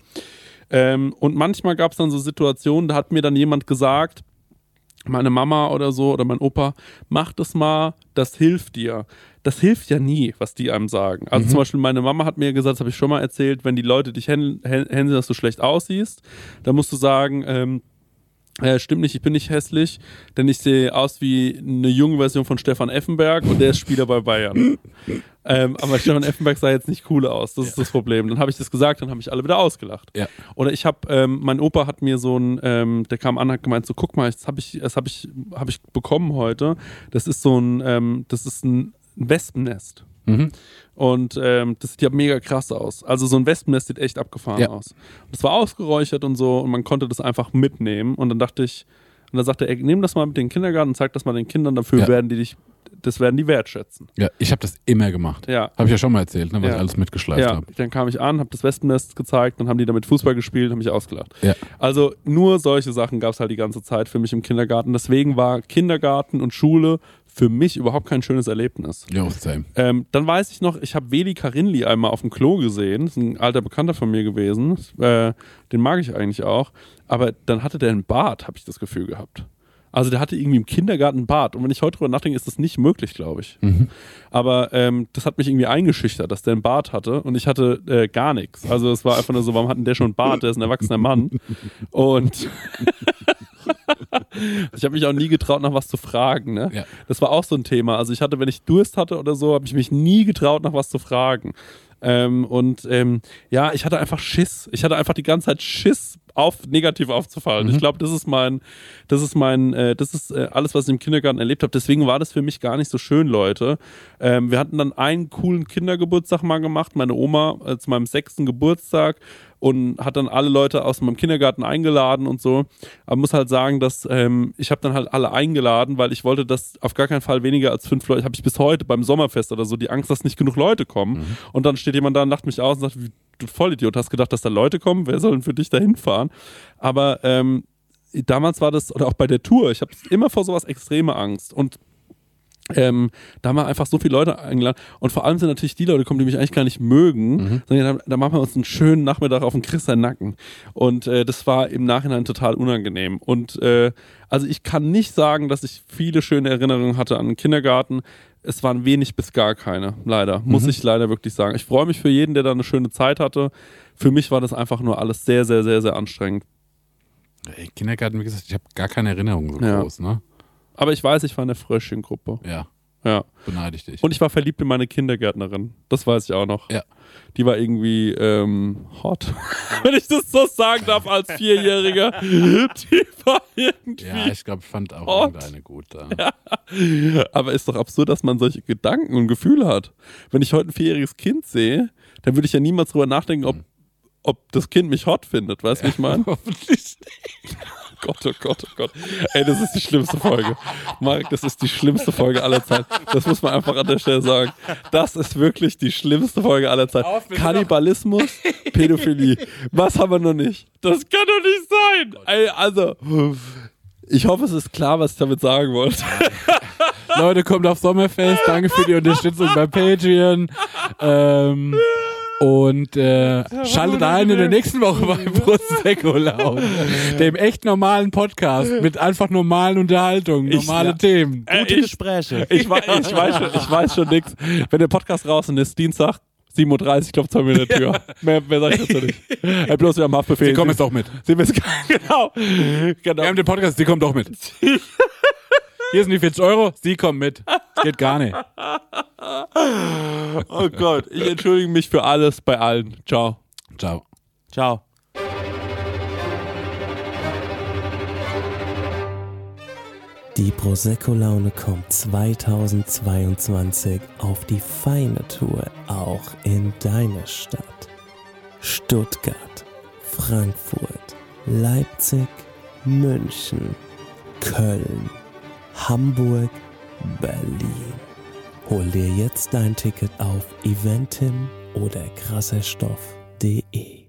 Ähm, und manchmal gab es dann so Situationen, da hat mir dann jemand gesagt, meine Mama oder so oder mein Opa, mach das mal, das hilft dir. Das hilft ja nie, was die einem sagen. Also zum Beispiel meine Mama hat mir gesagt, das habe ich schon mal erzählt, wenn die Leute dich hänseln, dass du schlecht aussiehst, dann musst du sagen, ähm, äh, stimmt nicht, ich bin nicht hässlich, denn ich sehe aus wie eine junge Version von Stefan Effenberg und der ist Spieler bei Bayern. ähm, aber Stefan Effenberg sah jetzt nicht cool aus, das ist das Problem. Dann habe ich das gesagt, dann haben mich alle wieder ausgelacht. Ja. Oder ich habe, ähm, mein Opa hat mir so ein, ähm, der kam an, hat gemeint, so guck mal, das habe ich, das habe ich, habe ich bekommen heute. Das ist so ein, ähm, das ist ein Wespennest. Mhm. Und ähm, das sieht ja mega krass aus. Also so ein Wespennest sieht echt abgefahren Ja. aus. Und das war ausgeräuchert und so und man konnte das einfach mitnehmen. Und dann dachte ich, und dann sagte er, nimm das mal mit den Kindergarten und zeig das mal den Kindern, dafür Ja. werden die dich, das werden die wertschätzen. Ja, ich habe das immer gemacht. Ja. Habe ich ja schon mal erzählt, ne, was Ja. ich alles mitgeschleift Ja, habe. dann kam ich an, habe das Wespennest gezeigt, dann haben die damit Fußball gespielt, haben mich ausgelacht. Ja. Also nur solche Sachen gab es halt die ganze Zeit für mich im Kindergarten. Deswegen war Kindergarten und Schule für mich überhaupt kein schönes Erlebnis. Jo, same. Ähm, dann weiß ich noch, ich habe Veli Karinli einmal auf dem Klo gesehen. Das ist ein alter Bekannter von mir gewesen. Äh, den mag ich eigentlich auch. Aber dann hatte der einen Bart, habe ich das Gefühl gehabt. Also der hatte irgendwie im Kindergarten Bart. Und wenn ich heute drüber nachdenke, ist das nicht möglich, glaube ich. Aber ähm, das hat mich irgendwie eingeschüchtert, dass der einen Bart hatte und ich hatte äh, gar nichts. Also es war einfach nur so, warum hat denn der schon einen Bart? Der ist ein erwachsener Mann. Und ich habe mich auch nie getraut, nach was zu fragen. Ne? Ja. Das war auch so ein Thema. Also ich hatte, wenn ich Durst hatte oder so, habe ich mich nie getraut, nach was zu fragen. Ähm, und ähm, ja, ich hatte einfach Schiss. Ich hatte einfach die ganze Zeit Schiss, auf negativ aufzufallen. Ich glaube, das ist mein, das ist mein, äh, das ist äh, alles, was ich im Kindergarten erlebt habe. Deswegen war das für mich gar nicht so schön, Leute. Ähm, wir hatten dann einen coolen Kindergeburtstag mal gemacht. Meine Oma äh, zu meinem sechsten Geburtstag und hat dann alle Leute aus meinem Kindergarten eingeladen und so. Aber muss halt sagen, dass ähm, ich habe dann halt alle eingeladen, weil ich wollte, dass auf gar keinen Fall weniger als fünf Leute, habe ich bis heute beim Sommerfest oder so die Angst, dass nicht genug Leute kommen. Und dann steht jemand da und lacht mich aus und sagt, wie, du Vollidiot, hast gedacht, dass da Leute kommen? Wer soll denn für dich da hinfahren? Aber ähm, damals war das, oder auch bei der Tour, ich habe immer vor sowas extreme Angst. Und ähm, da haben wir einfach so viele Leute eingeladen. Und vor allem sind natürlich die Leute gekommen, die mich eigentlich gar nicht mögen. Sondern da, da machen wir uns einen schönen Nachmittag auf den Chris seinen Nacken. Und äh, das war im Nachhinein total unangenehm. Und äh, also ich kann nicht sagen, dass ich viele schöne Erinnerungen hatte an den Kindergarten. Es waren wenig bis gar keine, leider. Muss ich leider wirklich sagen. Ich freue mich für jeden, der da eine schöne Zeit hatte. Für mich war das einfach nur alles sehr, sehr, sehr, sehr anstrengend. Ey, Kindergarten, wie gesagt, ich habe gar keine Erinnerung so Ja. groß, ne? Aber ich weiß, ich war in der Fröschchengruppe. Ja, Ja. beneide ich dich. Und ich war verliebt in meine Kindergärtnerin. Das weiß ich auch noch. Ja. Die war irgendwie ähm, hot. Wenn ich das so sagen darf als Vierjähriger. Die war irgendwie. ja, ich glaube, ich fand auch Hot. irgendeine gut. Da. Aber ist doch absurd, dass man solche Gedanken und Gefühle hat. Wenn ich heute ein vierjähriges Kind sehe, dann würde ich ja niemals drüber nachdenken, ob, ob das Kind mich hot findet. Weißt du, wie ich meine? Hoffentlich. Gott, oh Gott, oh Gott. Ey, das ist die schlimmste Folge. Marek, das ist die schlimmste Folge aller Zeiten. Das muss man einfach an der Stelle sagen. Das ist wirklich die schlimmste Folge aller Zeiten. Kannibalismus, Pädophilie. Was haben wir noch nicht? Das kann doch nicht sein. Ey, also, ich hoffe, es ist klar, was ich damit sagen wollte. Leute, kommt auf Sommerfest. Danke für die Unterstützung bei Patreon. Ähm, und äh, schaltet ein in der nächsten Woche bei Prosecco Laune, dem echt normalen Podcast mit einfach normalen Unterhaltungen, normale ja. Themen. Gute ich, Gespräche. ich, weiß, ich, weiß schon, ich weiß schon nix. Wenn der Podcast draußen ist, Dienstag, 7.30 Uhr, klopft bei mir der Tür. Mehr, mehr sag ich dazu nicht. Bloß wir haben Haftbefehl. Sie kommen jetzt auch mit. Sie wissen, genau. genau. Wir haben den Podcast, Sie kommen doch mit. Hier sind die 40 Euro, Sie kommen mit. Geht gar nicht. Oh Gott, ich entschuldige mich für alles bei allen. Ciao. Ciao. Ciao. Die Prosecco-Laune kommt 2022 auf die feine Tour auch in deine Stadt. Stuttgart, Frankfurt, Leipzig, München, Köln, Hamburg, Berlin. Hol dir jetzt dein Ticket auf eventim oder krasserstoff.de.